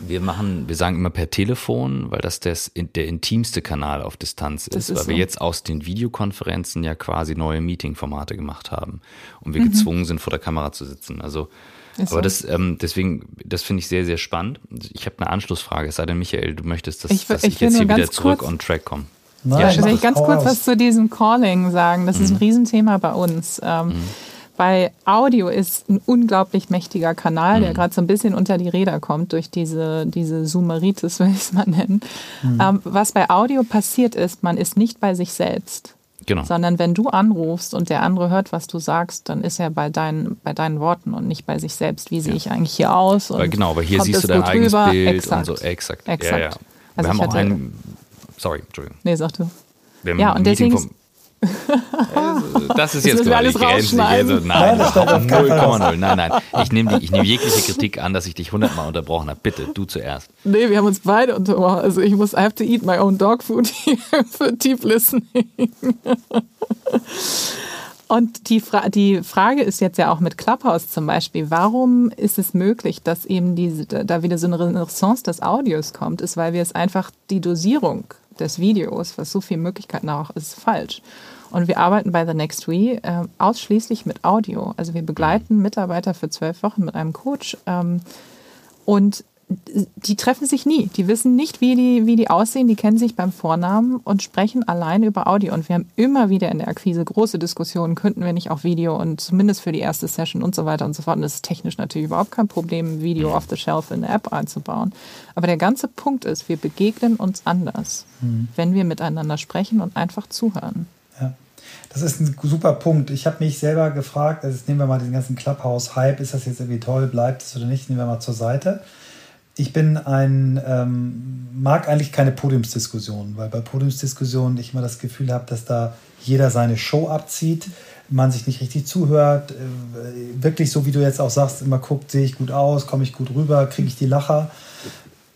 wir machen, wir sagen immer per Telefon, weil das des, der intimste Kanal auf Distanz ist, ist weil so. wir jetzt aus den Videokonferenzen ja quasi neue Meeting-Formate gemacht haben und wir mhm. gezwungen sind, vor der Kamera zu sitzen. Also ist Aber das, ähm, deswegen, das finde ich sehr, sehr spannend. Ich habe eine Anschlussfrage, es sei denn, Michael, du möchtest, dass ich, dass ich, ich jetzt hier wieder zurück on track komme. Nein, ja, ich will ganz kurz was zu diesem Calling sagen. Das mhm. ist ein mhm. Riesenthema bei uns. Ähm, mhm. Bei Audio ist ein unglaublich mächtiger Kanal, mhm. der gerade so ein bisschen unter die Räder kommt durch diese, diese Zoomeritis, (laughs) will ich es mal nennen. Mhm. Ähm, was bei Audio passiert ist, man ist nicht bei sich selbst. Genau. Sondern wenn du anrufst und der andere hört, was du sagst, dann ist er bei deinen, bei deinen Worten und nicht bei sich selbst. Wie sehe ja. ich eigentlich hier aus? Und genau, aber hier siehst du dein eigenes rüber. Bild exakt. und so. Exakt. exakt. Ja, ja. Also wir haben auch einen. Sorry, Entschuldigung. Nee, sag du. ja, und deswegen. Vom, das ist jetzt quasi Grenze. Also, nein, 0,0. Nein, nein. Ich nehme nehm jegliche Kritik an, dass ich dich hundertmal unterbrochen habe. Bitte, du zuerst. Nee, wir haben uns beide unterbrochen. Also ich muss, I have to eat my own dog food (laughs) für Deep Listening. Und die, Fra die Frage ist jetzt ja auch mit Clubhouse zum Beispiel, warum ist es möglich, dass eben diese, da wieder so eine Renaissance des Audios kommt, ist, weil wir es einfach die Dosierung des Videos, was so viele Möglichkeiten auch ist, falsch. Und wir arbeiten bei The Next We äh, ausschließlich mit Audio. Also wir begleiten Mitarbeiter für zwölf Wochen mit einem Coach. Ähm, und die treffen sich nie. Die wissen nicht, wie die, wie die aussehen. Die kennen sich beim Vornamen und sprechen allein über Audio. Und wir haben immer wieder in der Akquise große Diskussionen, könnten wir nicht auch Video und zumindest für die erste Session und so weiter und so fort. Und das ist technisch natürlich überhaupt kein Problem, Video off the shelf in eine App einzubauen. Aber der ganze Punkt ist, wir begegnen uns anders, mhm. wenn wir miteinander sprechen und einfach zuhören. Das ist ein super Punkt. Ich habe mich selber gefragt, also nehmen wir mal den ganzen Clubhouse-Hype, ist das jetzt irgendwie toll, bleibt es oder nicht, nehmen wir mal zur Seite. Ich bin ein, ähm, mag eigentlich keine Podiumsdiskussionen, weil bei Podiumsdiskussionen ich immer das Gefühl habe, dass da jeder seine Show abzieht, man sich nicht richtig zuhört, äh, wirklich so wie du jetzt auch sagst, immer guckt, sehe ich gut aus, komme ich gut rüber, kriege ich die Lacher.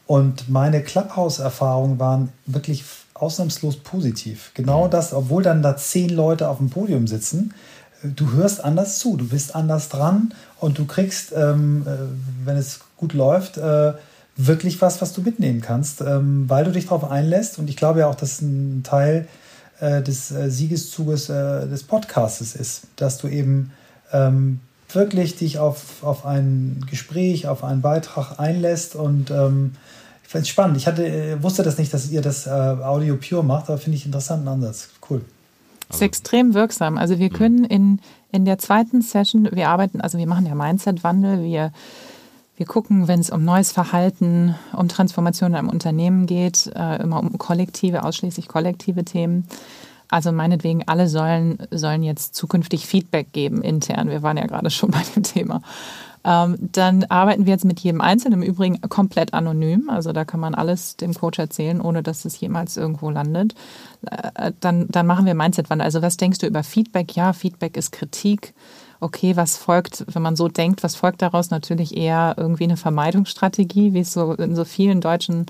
Und meine Clubhouse-Erfahrungen waren wirklich ausnahmslos positiv. Genau das, obwohl dann da zehn Leute auf dem Podium sitzen, äh, du hörst anders zu, du bist anders dran und du kriegst, ähm, äh, wenn es gut läuft, äh, wirklich was, was du mitnehmen kannst, ähm, weil du dich darauf einlässt. Und ich glaube ja auch, dass ein Teil äh, des äh, Siegeszuges äh, des Podcastes ist, dass du eben ähm, wirklich dich auf, auf ein Gespräch, auf einen Beitrag einlässt und ähm, ich finde es spannend. Ich hatte, äh, wusste das nicht, dass ihr das äh, Audio Pure macht, aber finde ich einen interessanten Ansatz. Cool. Das ist extrem wirksam. Also wir können in, in der zweiten Session, wir arbeiten, also wir machen ja Mindset-Wandel, wir, wir gucken, wenn es um neues Verhalten, um Transformation in einem Unternehmen geht, äh, immer um kollektive, ausschließlich kollektive Themen. Also meinetwegen, alle sollen, sollen jetzt zukünftig Feedback geben intern. Wir waren ja gerade schon (laughs) bei dem Thema. Ähm, dann arbeiten wir jetzt mit jedem Einzelnen, im Übrigen komplett anonym. Also da kann man alles dem Coach erzählen, ohne dass es jemals irgendwo landet. Äh, dann, dann machen wir Mindset-Wandel. Also was denkst du über Feedback? Ja, Feedback ist Kritik. Okay, was folgt, wenn man so denkt, was folgt daraus? Natürlich eher irgendwie eine Vermeidungsstrategie, wie es so in so vielen deutschen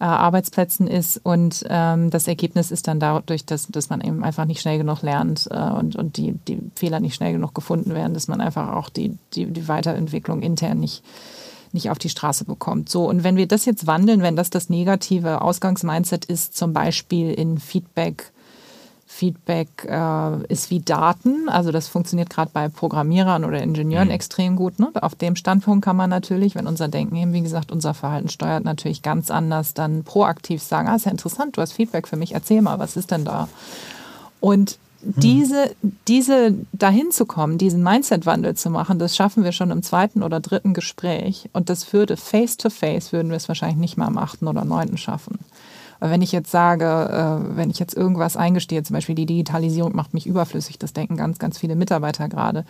äh, Arbeitsplätzen ist. Und ähm, das Ergebnis ist dann dadurch, dass, dass man eben einfach nicht schnell genug lernt äh, und, und die, die Fehler nicht schnell genug gefunden werden, dass man einfach auch die, die, die Weiterentwicklung intern nicht nicht auf die Straße bekommt. So, und wenn wir das jetzt wandeln, wenn das das negative Ausgangsmindset ist, zum Beispiel in Feedback, Feedback äh, ist wie Daten. Also das funktioniert gerade bei Programmierern oder Ingenieuren mhm. extrem gut. Ne? Auf dem Standpunkt kann man natürlich, wenn unser Denken eben, wie gesagt, unser Verhalten steuert, natürlich ganz anders dann proaktiv sagen, ah, ist ja interessant, du hast Feedback für mich, erzähl mal, was ist denn da? Und mhm. diese, diese dahin zu kommen, diesen Mindset-Wandel zu machen, das schaffen wir schon im zweiten oder dritten Gespräch. Und das würde face to face, würden wir es wahrscheinlich nicht mal am achten oder neunten schaffen wenn ich jetzt sage, äh, wenn ich jetzt irgendwas eingestehe, zum Beispiel die Digitalisierung macht mich überflüssig, das denken ganz, ganz viele Mitarbeiter gerade.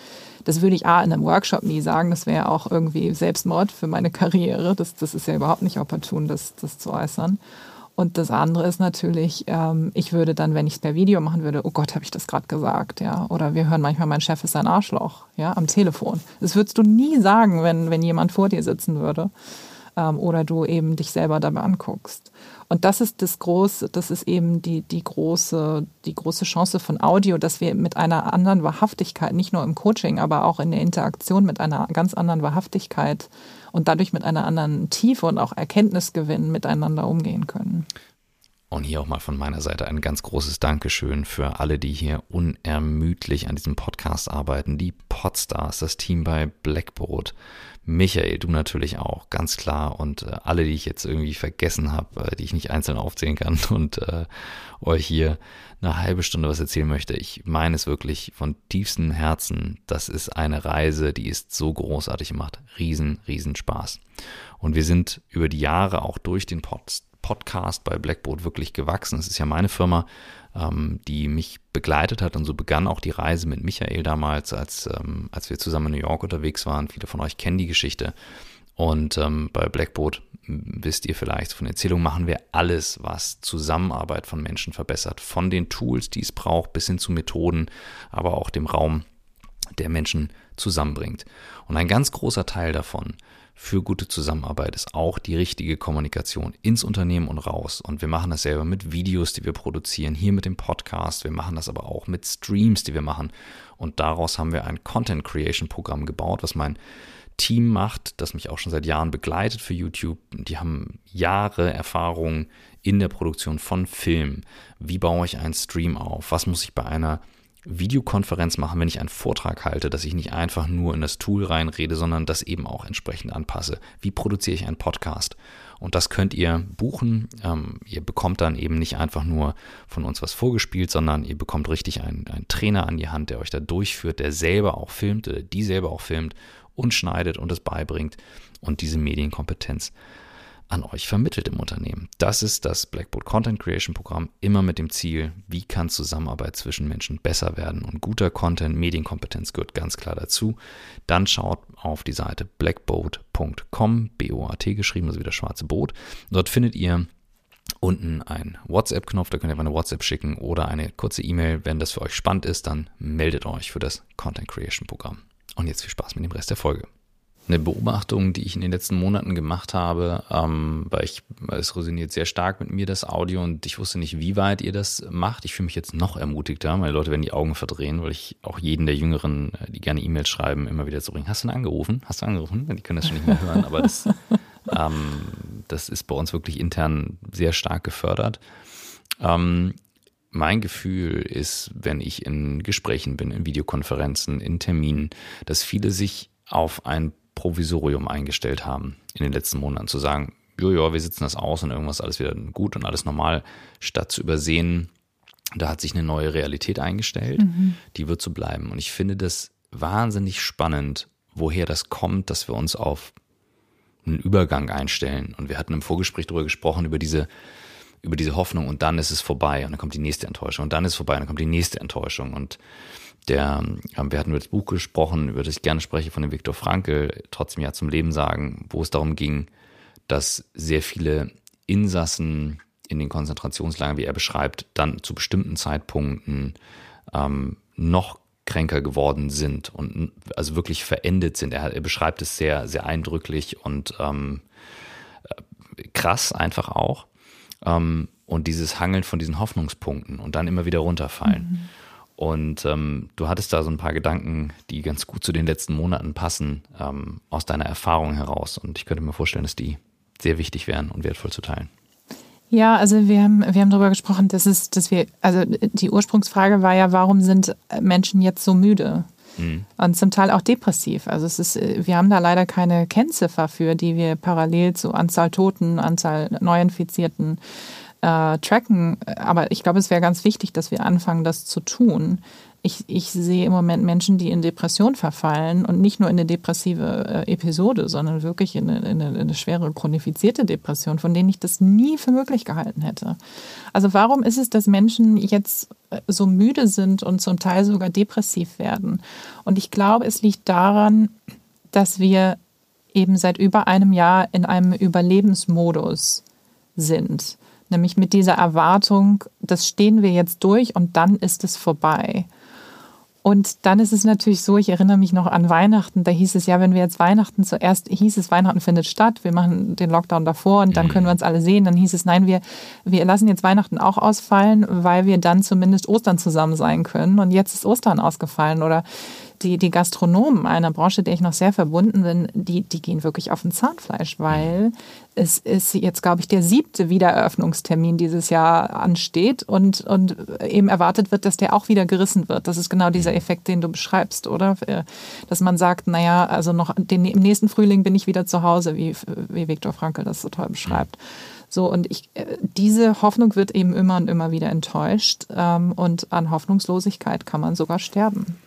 Das würde ich A in einem Workshop nie sagen. Das wäre auch irgendwie Selbstmord für meine (laughs) Karriere. Das, das ist ja überhaupt nicht opportun, das, das zu äußern. Und das andere ist natürlich, ähm, ich würde dann, wenn ich es per Video machen würde, oh Gott, habe ich das gerade gesagt, ja. Oder wir hören manchmal, mein Chef ist ein Arschloch, ja, am Telefon. Das würdest du nie sagen, wenn, wenn jemand vor dir sitzen würde. Ähm, oder du eben dich selber dabei anguckst. Und das ist das große, das ist eben die, die große, die große Chance von Audio, dass wir mit einer anderen Wahrhaftigkeit, nicht nur im Coaching, aber auch in der Interaktion mit einer ganz anderen Wahrhaftigkeit und dadurch mit einer anderen Tiefe und auch Erkenntnisgewinn miteinander umgehen können. Und hier auch mal von meiner Seite ein ganz großes Dankeschön für alle, die hier unermüdlich an diesem Podcast arbeiten. Die Podstars, das Team bei Blackboard, Michael, du natürlich auch, ganz klar. Und äh, alle, die ich jetzt irgendwie vergessen habe, äh, die ich nicht einzeln aufzählen kann (laughs) und äh, euch hier eine halbe Stunde was erzählen möchte. Ich meine es wirklich von tiefstem Herzen. Das ist eine Reise, die ist so großartig macht. Riesen, riesen Spaß. Und wir sind über die Jahre auch durch den Pod Podcast bei Blackboard wirklich gewachsen. Es ist ja meine Firma ähm, die mich begleitet hat. Und so begann auch die Reise mit Michael damals, als, ähm, als wir zusammen in New York unterwegs waren. Viele von euch kennen die Geschichte. Und ähm, bei Blackboard wisst ihr vielleicht von Erzählungen, machen wir alles, was Zusammenarbeit von Menschen verbessert. Von den Tools, die es braucht, bis hin zu Methoden, aber auch dem Raum, der Menschen zusammenbringt. Und ein ganz großer Teil davon für gute Zusammenarbeit ist auch die richtige Kommunikation ins Unternehmen und raus. Und wir machen das selber mit Videos, die wir produzieren, hier mit dem Podcast. Wir machen das aber auch mit Streams, die wir machen. Und daraus haben wir ein Content Creation Programm gebaut, was mein Team macht, das mich auch schon seit Jahren begleitet für YouTube. Die haben Jahre Erfahrung in der Produktion von Film. Wie baue ich einen Stream auf? Was muss ich bei einer Videokonferenz machen, wenn ich einen Vortrag halte, dass ich nicht einfach nur in das Tool reinrede, sondern das eben auch entsprechend anpasse. Wie produziere ich einen Podcast? Und das könnt ihr buchen. Ähm, ihr bekommt dann eben nicht einfach nur von uns was vorgespielt, sondern ihr bekommt richtig einen, einen Trainer an die Hand, der euch da durchführt, der selber auch filmt, oder die selber auch filmt und schneidet und es beibringt und diese Medienkompetenz an euch vermittelt im Unternehmen. Das ist das Blackboard Content Creation Programm, immer mit dem Ziel, wie kann Zusammenarbeit zwischen Menschen besser werden. Und guter Content, Medienkompetenz gehört ganz klar dazu. Dann schaut auf die Seite blackboat.com, B-O-A-T geschrieben, also wie das schwarze Boot. Dort findet ihr unten einen WhatsApp-Knopf, da könnt ihr einfach eine WhatsApp schicken oder eine kurze E-Mail. Wenn das für euch spannend ist, dann meldet euch für das Content Creation Programm. Und jetzt viel Spaß mit dem Rest der Folge eine Beobachtung, die ich in den letzten Monaten gemacht habe, ähm, weil ich, es resoniert sehr stark mit mir, das Audio, und ich wusste nicht, wie weit ihr das macht. Ich fühle mich jetzt noch ermutigter. Meine Leute werden die Augen verdrehen, weil ich auch jeden der Jüngeren, äh, die gerne E-Mails schreiben, immer wieder so bringe. Hast du denn angerufen? Hast du angerufen? Die können das schon nicht mehr hören, aber das, (laughs) ähm, das ist bei uns wirklich intern sehr stark gefördert. Ähm, mein Gefühl ist, wenn ich in Gesprächen bin, in Videokonferenzen, in Terminen, dass viele sich auf ein Provisorium eingestellt haben in den letzten Monaten, zu sagen, jojo, wir sitzen das aus und irgendwas alles wieder gut und alles normal, statt zu übersehen, da hat sich eine neue Realität eingestellt, mhm. die wird so bleiben. Und ich finde das wahnsinnig spannend, woher das kommt, dass wir uns auf einen Übergang einstellen. Und wir hatten im Vorgespräch darüber gesprochen, über diese, über diese Hoffnung und dann ist es vorbei und dann kommt die nächste Enttäuschung und dann ist es vorbei und dann kommt die nächste Enttäuschung. Und der, wir hatten über das Buch gesprochen, über das ich gerne spreche, von dem Viktor Frankl, trotzdem ja zum Leben sagen, wo es darum ging, dass sehr viele Insassen in den Konzentrationslagern, wie er beschreibt, dann zu bestimmten Zeitpunkten ähm, noch kränker geworden sind und also wirklich verendet sind. Er, er beschreibt es sehr, sehr eindrücklich und ähm, krass einfach auch. Ähm, und dieses Hangeln von diesen Hoffnungspunkten und dann immer wieder runterfallen. Und ähm, du hattest da so ein paar Gedanken, die ganz gut zu den letzten Monaten passen, ähm, aus deiner Erfahrung heraus. Und ich könnte mir vorstellen, dass die sehr wichtig wären und wertvoll zu teilen. Ja, also wir haben, wir haben darüber gesprochen, dass es, dass wir, also die Ursprungsfrage war ja, warum sind Menschen jetzt so müde? Mhm. Und zum Teil auch depressiv. Also es ist, wir haben da leider keine Kennziffer für, die wir parallel zu Anzahl Toten, Anzahl Neuinfizierten äh, tracken. Aber ich glaube, es wäre ganz wichtig, dass wir anfangen, das zu tun. Ich, ich sehe im Moment Menschen, die in Depression verfallen und nicht nur in eine depressive äh, Episode, sondern wirklich in eine, in, eine, in eine schwere chronifizierte Depression, von denen ich das nie für möglich gehalten hätte. Also warum ist es, dass Menschen jetzt äh, so müde sind und zum Teil sogar depressiv werden? Und ich glaube, es liegt daran, dass wir eben seit über einem Jahr in einem Überlebensmodus sind. Nämlich mit dieser Erwartung, das stehen wir jetzt durch und dann ist es vorbei. Und dann ist es natürlich so, ich erinnere mich noch an Weihnachten, da hieß es ja, wenn wir jetzt Weihnachten zuerst, hieß es, Weihnachten findet statt, wir machen den Lockdown davor und dann können wir uns alle sehen. Dann hieß es, nein, wir, wir lassen jetzt Weihnachten auch ausfallen, weil wir dann zumindest Ostern zusammen sein können. Und jetzt ist Ostern ausgefallen oder die, die Gastronomen, einer Branche, der ich noch sehr verbunden bin, die, die gehen wirklich auf ein Zahnfleisch, weil es ist jetzt, glaube ich, der siebte Wiedereröffnungstermin dieses Jahr ansteht und, und eben erwartet wird, dass der auch wieder gerissen wird. Das ist genau dieser Effekt, den du beschreibst, oder? Dass man sagt, naja, also noch den, im nächsten Frühling bin ich wieder zu Hause, wie, wie Viktor Frankl das so toll beschreibt. So, und ich, äh, diese Hoffnung wird eben immer und immer wieder enttäuscht. Ähm, und an Hoffnungslosigkeit kann man sogar sterben.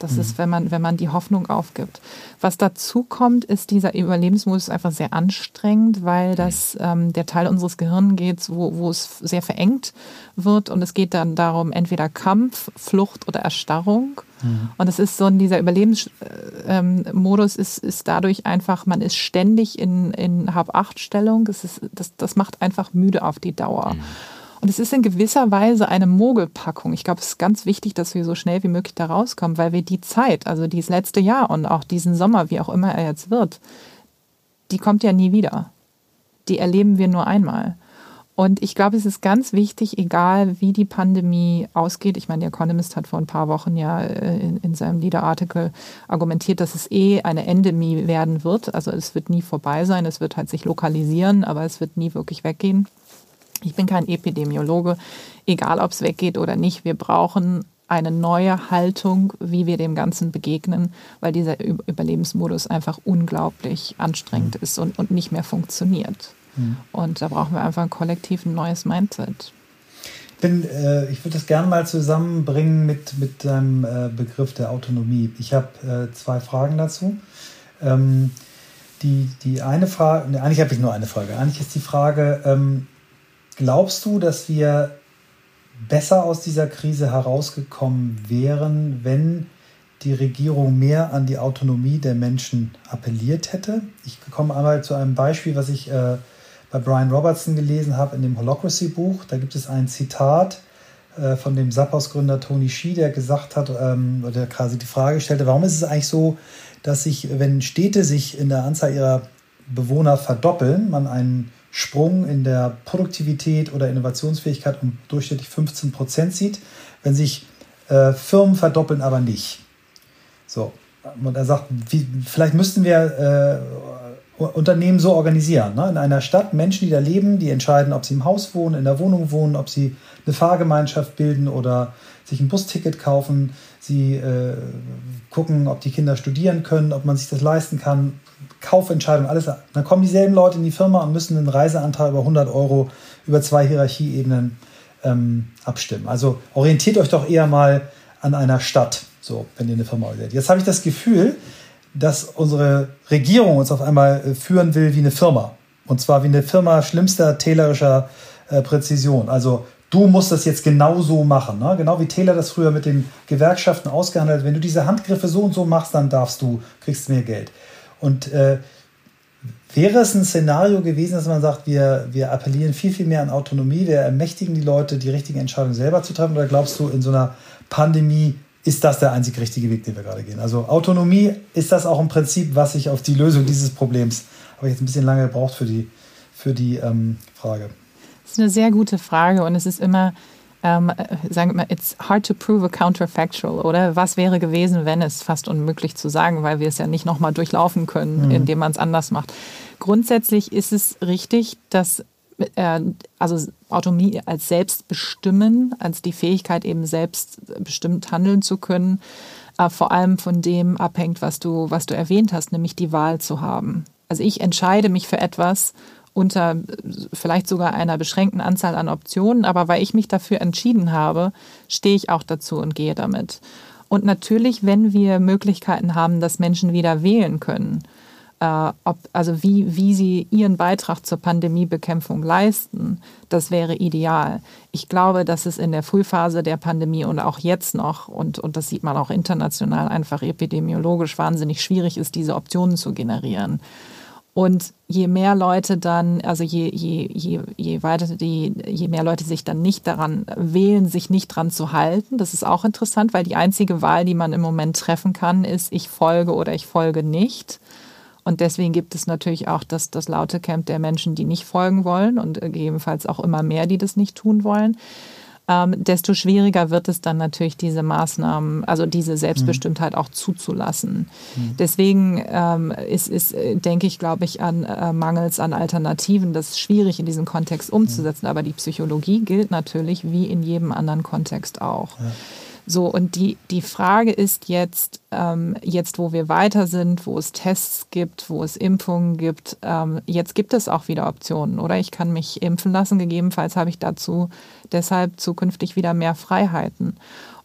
Das mhm. ist, wenn man, wenn man die Hoffnung aufgibt. Was dazu kommt, ist dieser Überlebensmodus einfach sehr anstrengend, weil das ähm, der Teil unseres Gehirns geht, wo, wo es sehr verengt wird und es geht dann darum, entweder Kampf, Flucht oder Erstarrung. Mhm. Und es ist so, dieser Überlebensmodus ähm, ist, ist dadurch einfach, man ist ständig in, in Hab-Acht-Stellung. Das, das, das macht einfach müde auf die Dauer. Mhm. Und es ist in gewisser Weise eine Mogelpackung. Ich glaube, es ist ganz wichtig, dass wir so schnell wie möglich da rauskommen, weil wir die Zeit, also dieses letzte Jahr und auch diesen Sommer, wie auch immer er jetzt wird, die kommt ja nie wieder. Die erleben wir nur einmal. Und ich glaube, es ist ganz wichtig, egal wie die Pandemie ausgeht. Ich meine, der Economist hat vor ein paar Wochen ja äh, in, in seinem Leader-Artikel argumentiert, dass es eh eine Endemie werden wird. Also es wird nie vorbei sein, es wird halt sich lokalisieren, aber es wird nie wirklich weggehen. Ich bin kein Epidemiologe, egal ob es weggeht oder nicht. Wir brauchen eine neue Haltung, wie wir dem Ganzen begegnen, weil dieser Überlebensmodus einfach unglaublich anstrengend mhm. ist und, und nicht mehr funktioniert. Mhm. Und da brauchen wir einfach ein kollektiv ein neues Mindset. Bin, äh, ich würde das gerne mal zusammenbringen mit, mit deinem äh, Begriff der Autonomie. Ich habe äh, zwei Fragen dazu. Ähm, die, die eine Frage, eigentlich habe ich nur eine Frage. Eigentlich ist die Frage, ähm, Glaubst du, dass wir besser aus dieser Krise herausgekommen wären, wenn die Regierung mehr an die Autonomie der Menschen appelliert hätte? Ich komme einmal zu einem Beispiel, was ich äh, bei Brian Robertson gelesen habe in dem Holocracy-Buch. Da gibt es ein Zitat äh, von dem Zappos-Gründer Tony Xi, der gesagt hat, ähm, oder quasi die Frage stellte, warum ist es eigentlich so, dass sich, wenn Städte sich in der Anzahl ihrer Bewohner verdoppeln, man einen Sprung in der Produktivität oder Innovationsfähigkeit um durchschnittlich 15 Prozent sieht, wenn sich äh, Firmen verdoppeln, aber nicht. So, und er sagt, wie, vielleicht müssten wir äh, Unternehmen so organisieren. Ne? In einer Stadt Menschen, die da leben, die entscheiden, ob sie im Haus wohnen, in der Wohnung wohnen, ob sie eine Fahrgemeinschaft bilden oder sich ein Busticket kaufen. Sie äh, gucken, ob die Kinder studieren können, ob man sich das leisten kann. Kaufentscheidung, alles. Dann kommen dieselben Leute in die Firma und müssen einen Reiseanteil über 100 Euro über zwei Hierarchieebenen ähm, abstimmen. Also orientiert euch doch eher mal an einer Stadt, so wenn ihr eine Firma seid. Jetzt habe ich das Gefühl, dass unsere Regierung uns auf einmal äh, führen will wie eine Firma. Und zwar wie eine Firma schlimmster taylorischer äh, Präzision. Also du musst das jetzt genau so machen. Ne? Genau wie Taylor das früher mit den Gewerkschaften ausgehandelt hat. Wenn du diese Handgriffe so und so machst, dann darfst du, kriegst mehr Geld. Und äh, wäre es ein Szenario gewesen, dass man sagt, wir, wir appellieren viel, viel mehr an Autonomie, wir ermächtigen die Leute, die richtigen Entscheidungen selber zu treffen? Oder glaubst du, in so einer Pandemie ist das der einzig richtige Weg, den wir gerade gehen? Also Autonomie, ist das auch im Prinzip, was sich auf die Lösung dieses Problems, habe ich jetzt ein bisschen lange gebraucht für die, für die ähm, Frage. Das ist eine sehr gute Frage und es ist immer ähm, sagen wir, it's hard to prove a counterfactual, oder? Was wäre gewesen, wenn es fast unmöglich zu sagen, weil wir es ja nicht nochmal durchlaufen können, mhm. indem man es anders macht. Grundsätzlich ist es richtig, dass äh, also Autonomie als Selbstbestimmen, als die Fähigkeit eben selbstbestimmt handeln zu können, äh, vor allem von dem abhängt, was du, was du erwähnt hast, nämlich die Wahl zu haben. Also ich entscheide mich für etwas unter vielleicht sogar einer beschränkten Anzahl an Optionen, aber weil ich mich dafür entschieden habe, stehe ich auch dazu und gehe damit. Und natürlich, wenn wir Möglichkeiten haben, dass Menschen wieder wählen können, äh, ob, also wie, wie sie ihren Beitrag zur Pandemiebekämpfung leisten, das wäre ideal. Ich glaube, dass es in der Frühphase der Pandemie und auch jetzt noch, und, und das sieht man auch international einfach epidemiologisch wahnsinnig schwierig ist, diese Optionen zu generieren. Und je mehr Leute dann, also je, je, je, je weiter die, je mehr Leute sich dann nicht daran wählen, sich nicht dran zu halten, das ist auch interessant, weil die einzige Wahl, die man im Moment treffen kann, ist, ich folge oder ich folge nicht. Und deswegen gibt es natürlich auch das, das laute Camp der Menschen, die nicht folgen wollen und gegebenenfalls auch immer mehr, die das nicht tun wollen. Ähm, desto schwieriger wird es dann natürlich, diese Maßnahmen, also diese Selbstbestimmtheit auch zuzulassen. Mhm. Deswegen ähm, ist, ist, denke ich, glaube ich, an äh, Mangels an Alternativen, das ist schwierig in diesem Kontext umzusetzen. Mhm. Aber die Psychologie gilt natürlich wie in jedem anderen Kontext auch. Ja. So, und die, die Frage ist jetzt, ähm, jetzt wo wir weiter sind, wo es Tests gibt, wo es Impfungen gibt, ähm, jetzt gibt es auch wieder Optionen, oder? Ich kann mich impfen lassen, gegebenenfalls habe ich dazu deshalb zukünftig wieder mehr Freiheiten.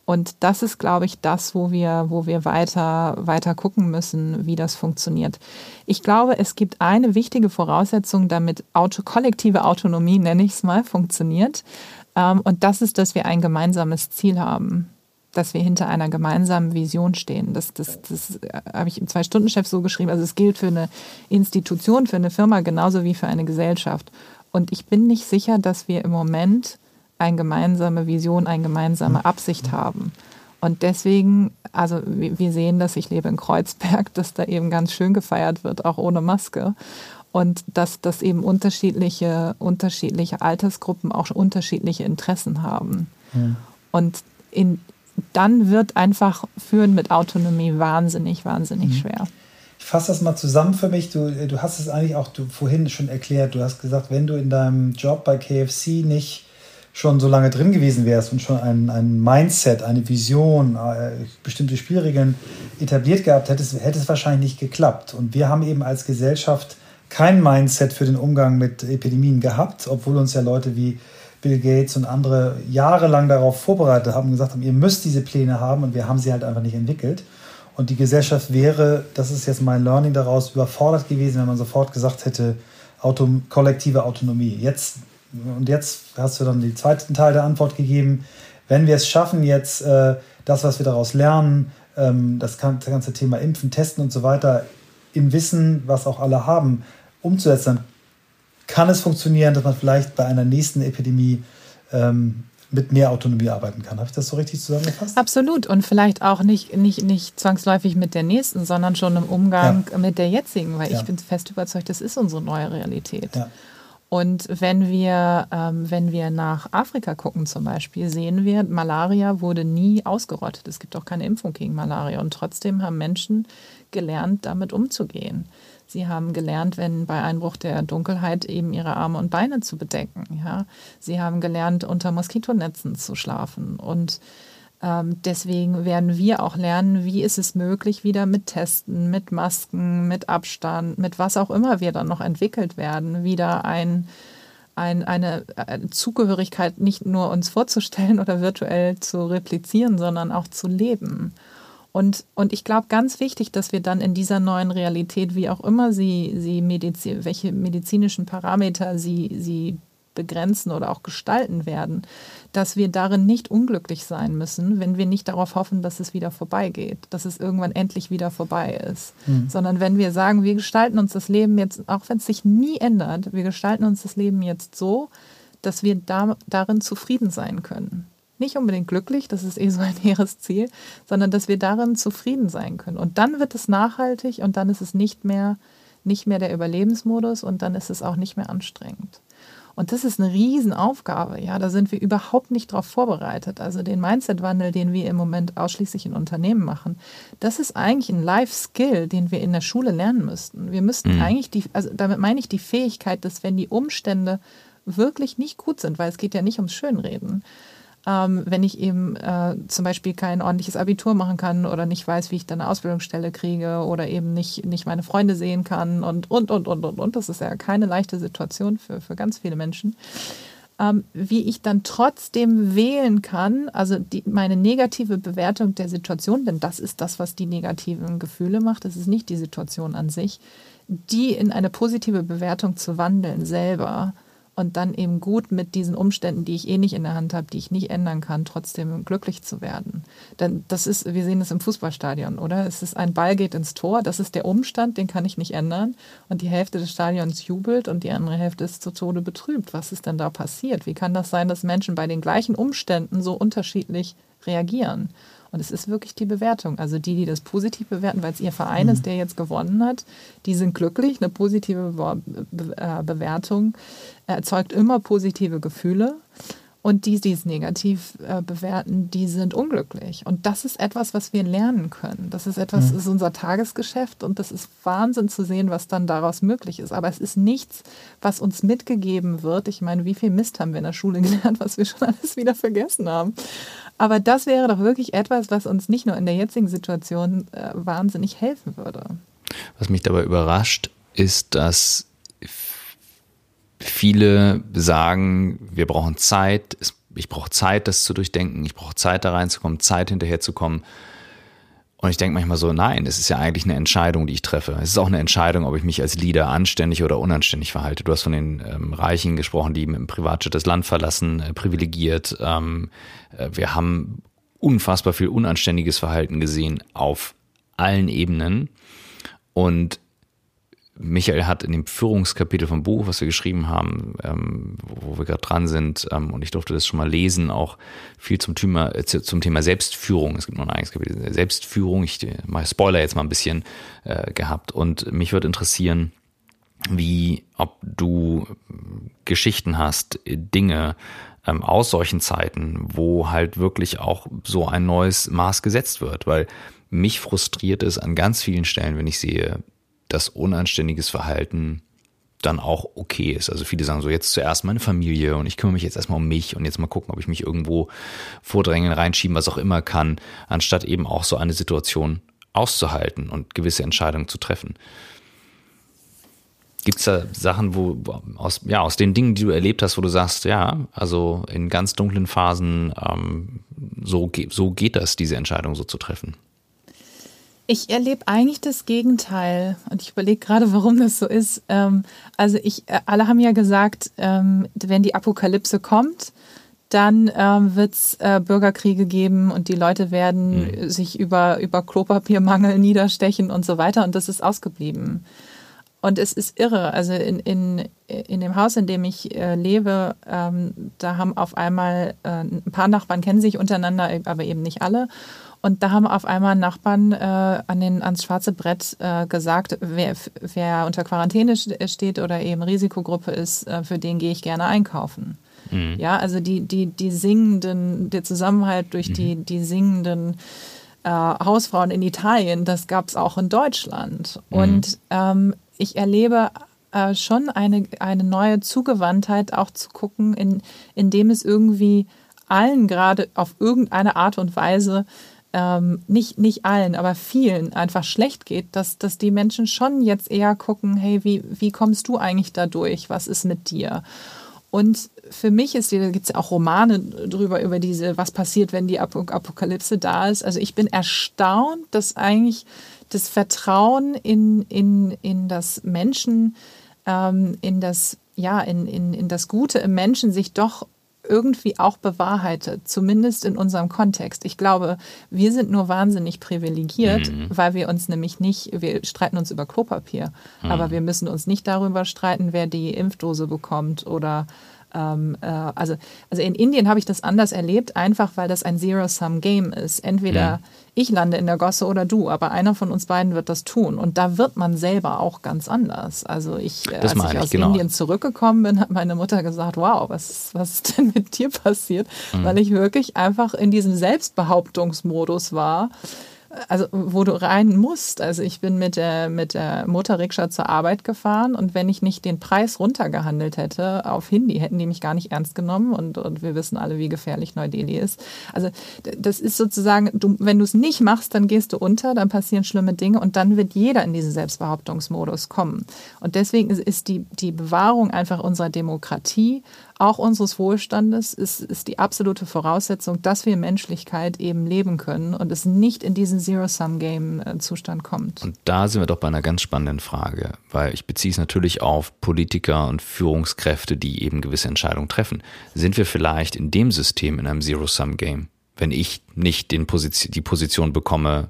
Und das ist, glaube ich, das, wo wir, wo wir weiter, weiter gucken müssen, wie das funktioniert. Ich glaube, es gibt eine wichtige Voraussetzung, damit Auto, kollektive Autonomie, nenne ich es mal, funktioniert. Ähm, und das ist, dass wir ein gemeinsames Ziel haben dass wir hinter einer gemeinsamen Vision stehen. Das, das, das habe ich im Zwei-Stunden-Chef so geschrieben. Also es gilt für eine Institution, für eine Firma genauso wie für eine Gesellschaft. Und ich bin nicht sicher, dass wir im Moment eine gemeinsame Vision, eine gemeinsame Absicht haben. Und deswegen, also wir sehen das, ich lebe in Kreuzberg, (laughs) dass da eben ganz schön gefeiert wird, auch ohne Maske. Und dass, dass eben unterschiedliche, unterschiedliche Altersgruppen auch unterschiedliche Interessen haben. Mhm. Und in, dann wird einfach Führen mit Autonomie wahnsinnig, wahnsinnig mhm. schwer. Ich fasse das mal zusammen für mich. Du, du hast es eigentlich auch du, vorhin schon erklärt. Du hast gesagt, wenn du in deinem Job bei KFC nicht schon so lange drin gewesen wärst und schon ein, ein Mindset, eine Vision, äh, bestimmte Spielregeln etabliert gehabt hättest, hätte es wahrscheinlich nicht geklappt. Und wir haben eben als Gesellschaft kein Mindset für den Umgang mit Epidemien gehabt, obwohl uns ja Leute wie Bill Gates und andere jahrelang darauf vorbereitet haben und gesagt haben, ihr müsst diese Pläne haben und wir haben sie halt einfach nicht entwickelt. Und die Gesellschaft wäre, das ist jetzt mein Learning daraus, überfordert gewesen, wenn man sofort gesagt hätte, Auto, kollektive Autonomie. Jetzt, und jetzt hast du dann den zweiten Teil der Antwort gegeben. Wenn wir es schaffen, jetzt äh, das, was wir daraus lernen, ähm, das, das ganze Thema Impfen, Testen und so weiter, im Wissen, was auch alle haben, umzusetzen, dann kann es funktionieren, dass man vielleicht bei einer nächsten Epidemie ähm, mit mehr Autonomie arbeiten kann. Habe ich das so richtig zusammengefasst? Absolut. Und vielleicht auch nicht, nicht, nicht zwangsläufig mit der nächsten, sondern schon im Umgang ja. mit der jetzigen, weil ja. ich bin fest überzeugt, das ist unsere neue Realität. Ja. Und wenn wir, ähm, wenn wir nach Afrika gucken zum Beispiel, sehen wir, Malaria wurde nie ausgerottet. Es gibt auch keine Impfung gegen Malaria. Und trotzdem haben Menschen gelernt, damit umzugehen. Sie haben gelernt, wenn bei Einbruch der Dunkelheit eben ihre Arme und Beine zu bedecken. Ja? Sie haben gelernt, unter Moskitonetzen zu schlafen. Und ähm, deswegen werden wir auch lernen, wie ist es möglich, wieder mit Testen, mit Masken, mit Abstand, mit was auch immer wir dann noch entwickelt werden, wieder ein, ein, eine, eine Zugehörigkeit nicht nur uns vorzustellen oder virtuell zu replizieren, sondern auch zu leben. Und, und ich glaube, ganz wichtig, dass wir dann in dieser neuen Realität, wie auch immer sie, sie Medizin, welche medizinischen Parameter sie, sie begrenzen oder auch gestalten werden, dass wir darin nicht unglücklich sein müssen, wenn wir nicht darauf hoffen, dass es wieder vorbeigeht, dass es irgendwann endlich wieder vorbei ist. Mhm. Sondern wenn wir sagen, wir gestalten uns das Leben jetzt, auch wenn es sich nie ändert, wir gestalten uns das Leben jetzt so, dass wir da, darin zufrieden sein können nicht unbedingt glücklich, das ist eh so ein (laughs) hehres Ziel, sondern dass wir darin zufrieden sein können. Und dann wird es nachhaltig und dann ist es nicht mehr, nicht mehr der Überlebensmodus und dann ist es auch nicht mehr anstrengend. Und das ist eine Riesenaufgabe. Ja, da sind wir überhaupt nicht darauf vorbereitet. Also den Mindset-Wandel, den wir im Moment ausschließlich in Unternehmen machen, das ist eigentlich ein Life-Skill, den wir in der Schule lernen müssten. Wir müssten mhm. eigentlich die, also damit meine ich die Fähigkeit, dass wenn die Umstände wirklich nicht gut sind, weil es geht ja nicht ums Schönreden, ähm, wenn ich eben äh, zum Beispiel kein ordentliches Abitur machen kann oder nicht weiß, wie ich dann eine Ausbildungsstelle kriege oder eben nicht, nicht meine Freunde sehen kann und, und, und, und, und, und. Das ist ja keine leichte Situation für, für ganz viele Menschen. Ähm, wie ich dann trotzdem wählen kann, also die, meine negative Bewertung der Situation, denn das ist das, was die negativen Gefühle macht, das ist nicht die Situation an sich, die in eine positive Bewertung zu wandeln selber und dann eben gut mit diesen Umständen, die ich eh nicht in der Hand habe, die ich nicht ändern kann, trotzdem glücklich zu werden. Denn das ist, wir sehen es im Fußballstadion, oder? Es ist ein Ball geht ins Tor, das ist der Umstand, den kann ich nicht ändern. Und die Hälfte des Stadions jubelt und die andere Hälfte ist zu Tode betrübt. Was ist denn da passiert? Wie kann das sein, dass Menschen bei den gleichen Umständen so unterschiedlich reagieren? Und es ist wirklich die Bewertung. Also die, die das positiv bewerten, weil es ihr Verein mhm. ist, der jetzt gewonnen hat, die sind glücklich. Eine positive äh, Bewertung erzeugt immer positive Gefühle. Und die, die es negativ äh, bewerten, die sind unglücklich. Und das ist etwas, was wir lernen können. Das ist etwas, mhm. das ist unser Tagesgeschäft und das ist Wahnsinn zu sehen, was dann daraus möglich ist. Aber es ist nichts, was uns mitgegeben wird. Ich meine, wie viel Mist haben wir in der Schule (laughs) gelernt, was wir schon alles wieder vergessen haben. Aber das wäre doch wirklich etwas, was uns nicht nur in der jetzigen Situation äh, wahnsinnig helfen würde. Was mich dabei überrascht, ist, dass viele sagen, wir brauchen Zeit, ich brauche Zeit, das zu durchdenken, ich brauche Zeit da reinzukommen, Zeit hinterherzukommen. Und ich denke manchmal so, nein, es ist ja eigentlich eine Entscheidung, die ich treffe. Es ist auch eine Entscheidung, ob ich mich als Leader anständig oder unanständig verhalte. Du hast von den ähm, Reichen gesprochen, die mit dem Privatjet das Land verlassen, äh, privilegiert. Ähm, äh, wir haben unfassbar viel unanständiges Verhalten gesehen auf allen Ebenen. Und Michael hat in dem Führungskapitel vom Buch, was wir geschrieben haben, ähm, wo wir gerade dran sind, ähm, und ich durfte das schon mal lesen, auch viel zum Thema, äh, zum Thema Selbstführung. Es gibt noch ein eigenes Kapitel, Selbstführung. Ich äh, mal Spoiler jetzt mal ein bisschen äh, gehabt. Und mich würde interessieren, wie, ob du Geschichten hast, Dinge ähm, aus solchen Zeiten, wo halt wirklich auch so ein neues Maß gesetzt wird, weil mich frustriert es an ganz vielen Stellen, wenn ich sehe, dass unanständiges Verhalten dann auch okay ist. Also viele sagen so, jetzt zuerst meine Familie und ich kümmere mich jetzt erstmal um mich und jetzt mal gucken, ob ich mich irgendwo vordrängen, reinschieben, was auch immer kann, anstatt eben auch so eine Situation auszuhalten und gewisse Entscheidungen zu treffen. Gibt es da Sachen, wo aus, ja, aus den Dingen, die du erlebt hast, wo du sagst, ja, also in ganz dunklen Phasen, ähm, so, so geht das, diese Entscheidung so zu treffen? Ich erlebe eigentlich das Gegenteil und ich überlege gerade, warum das so ist. Ähm, also ich, äh, alle haben ja gesagt, ähm, wenn die Apokalypse kommt, dann ähm, wird es äh, Bürgerkriege geben und die Leute werden mhm. sich über, über Klopapiermangel (laughs) niederstechen und so weiter und das ist ausgeblieben. Und es ist irre. Also in, in, in dem Haus, in dem ich äh, lebe, ähm, da haben auf einmal äh, ein paar Nachbarn kennen sich untereinander, aber eben nicht alle. Und da haben auf einmal Nachbarn äh, an den, ans schwarze Brett äh, gesagt, wer, wer unter Quarantäne steht oder eben Risikogruppe ist, äh, für den gehe ich gerne einkaufen. Mhm. Ja, also die, die, die singenden, der Zusammenhalt durch mhm. die, die singenden äh, Hausfrauen in Italien, das gab es auch in Deutschland. Mhm. Und ähm, ich erlebe äh, schon eine, eine neue Zugewandtheit, auch zu gucken, in, indem es irgendwie allen gerade auf irgendeine Art und Weise ähm, nicht, nicht allen, aber vielen einfach schlecht geht, dass, dass die Menschen schon jetzt eher gucken, hey, wie, wie kommst du eigentlich da durch? Was ist mit dir? Und für mich ist, da gibt es ja auch Romane drüber, über diese, was passiert, wenn die Apokalypse da ist. Also ich bin erstaunt, dass eigentlich das Vertrauen in, in, in das Menschen, ähm, in das, ja, in, in, in das Gute im Menschen sich doch irgendwie auch bewahrheitet, zumindest in unserem Kontext. Ich glaube, wir sind nur wahnsinnig privilegiert, mhm. weil wir uns nämlich nicht, wir streiten uns über Klopapier, mhm. aber wir müssen uns nicht darüber streiten, wer die Impfdose bekommt oder ähm, äh, also, also in Indien habe ich das anders erlebt, einfach weil das ein Zero-Sum-Game ist. Entweder ja. ich lande in der Gosse oder du, aber einer von uns beiden wird das tun. Und da wird man selber auch ganz anders. Also ich, äh, als ich aus genau. Indien zurückgekommen bin, hat meine Mutter gesagt, wow, was, was ist (laughs) denn mit dir passiert? Mhm. Weil ich wirklich einfach in diesem Selbstbehauptungsmodus war also wo du rein musst. Also ich bin mit der, mit der Motorrikscha zur Arbeit gefahren und wenn ich nicht den Preis runtergehandelt hätte auf Hindi, hätten die mich gar nicht ernst genommen und, und wir wissen alle, wie gefährlich Neu-Delhi ist. Also das ist sozusagen, du, wenn du es nicht machst, dann gehst du unter, dann passieren schlimme Dinge und dann wird jeder in diesen Selbstbehauptungsmodus kommen. Und deswegen ist die, die Bewahrung einfach unserer Demokratie auch unseres Wohlstandes ist, ist die absolute Voraussetzung, dass wir Menschlichkeit eben leben können und es nicht in diesen Zero-Sum-Game-Zustand kommt. Und da sind wir doch bei einer ganz spannenden Frage, weil ich beziehe es natürlich auf Politiker und Führungskräfte, die eben gewisse Entscheidungen treffen. Sind wir vielleicht in dem System in einem Zero-Sum-Game? Wenn ich nicht den Position, die Position bekomme,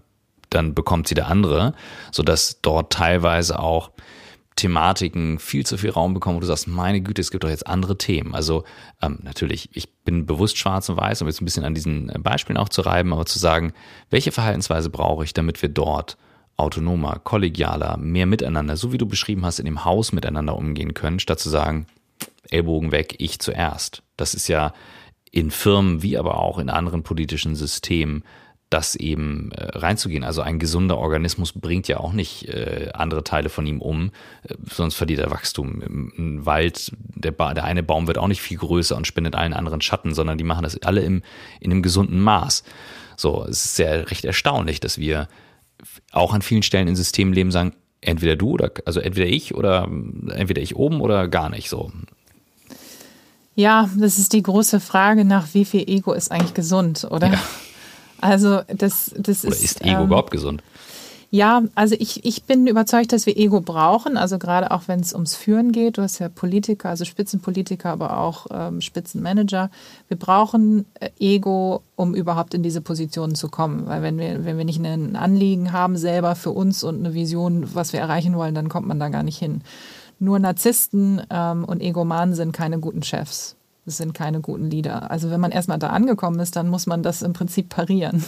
dann bekommt sie der andere, sodass dort teilweise auch Thematiken viel zu viel Raum bekommen, wo du sagst, meine Güte, es gibt doch jetzt andere Themen. Also ähm, natürlich, ich bin bewusst schwarz und weiß, um jetzt ein bisschen an diesen äh, Beispielen auch zu reiben, aber zu sagen, welche Verhaltensweise brauche ich, damit wir dort autonomer, kollegialer, mehr miteinander, so wie du beschrieben hast, in dem Haus miteinander umgehen können, statt zu sagen, Ellbogen weg, ich zuerst. Das ist ja in Firmen wie aber auch in anderen politischen Systemen das eben äh, reinzugehen. Also ein gesunder Organismus bringt ja auch nicht äh, andere Teile von ihm um, äh, sonst verliert er Wachstum. Im, Wald, der, ba der eine Baum wird auch nicht viel größer und spendet allen anderen Schatten, sondern die machen das alle im, in einem gesunden Maß. So, es ist sehr recht erstaunlich, dass wir auch an vielen Stellen in Systemen leben, sagen, entweder du oder, also entweder ich oder entweder ich oben oder gar nicht so. Ja, das ist die große Frage nach, wie viel Ego ist eigentlich gesund, oder? Ja. Also das, das Oder ist. ist Ego ähm, überhaupt gesund? Ja, also ich, ich bin überzeugt, dass wir Ego brauchen. Also gerade auch wenn es ums Führen geht. Du hast ja Politiker, also Spitzenpolitiker, aber auch ähm, Spitzenmanager. Wir brauchen äh, Ego, um überhaupt in diese Positionen zu kommen. Weil wenn wir, wenn wir nicht ein Anliegen haben selber für uns und eine Vision, was wir erreichen wollen, dann kommt man da gar nicht hin. Nur Narzissten ähm, und Egomanen sind keine guten Chefs. Das sind keine guten Lieder. Also wenn man erstmal da angekommen ist, dann muss man das im Prinzip parieren.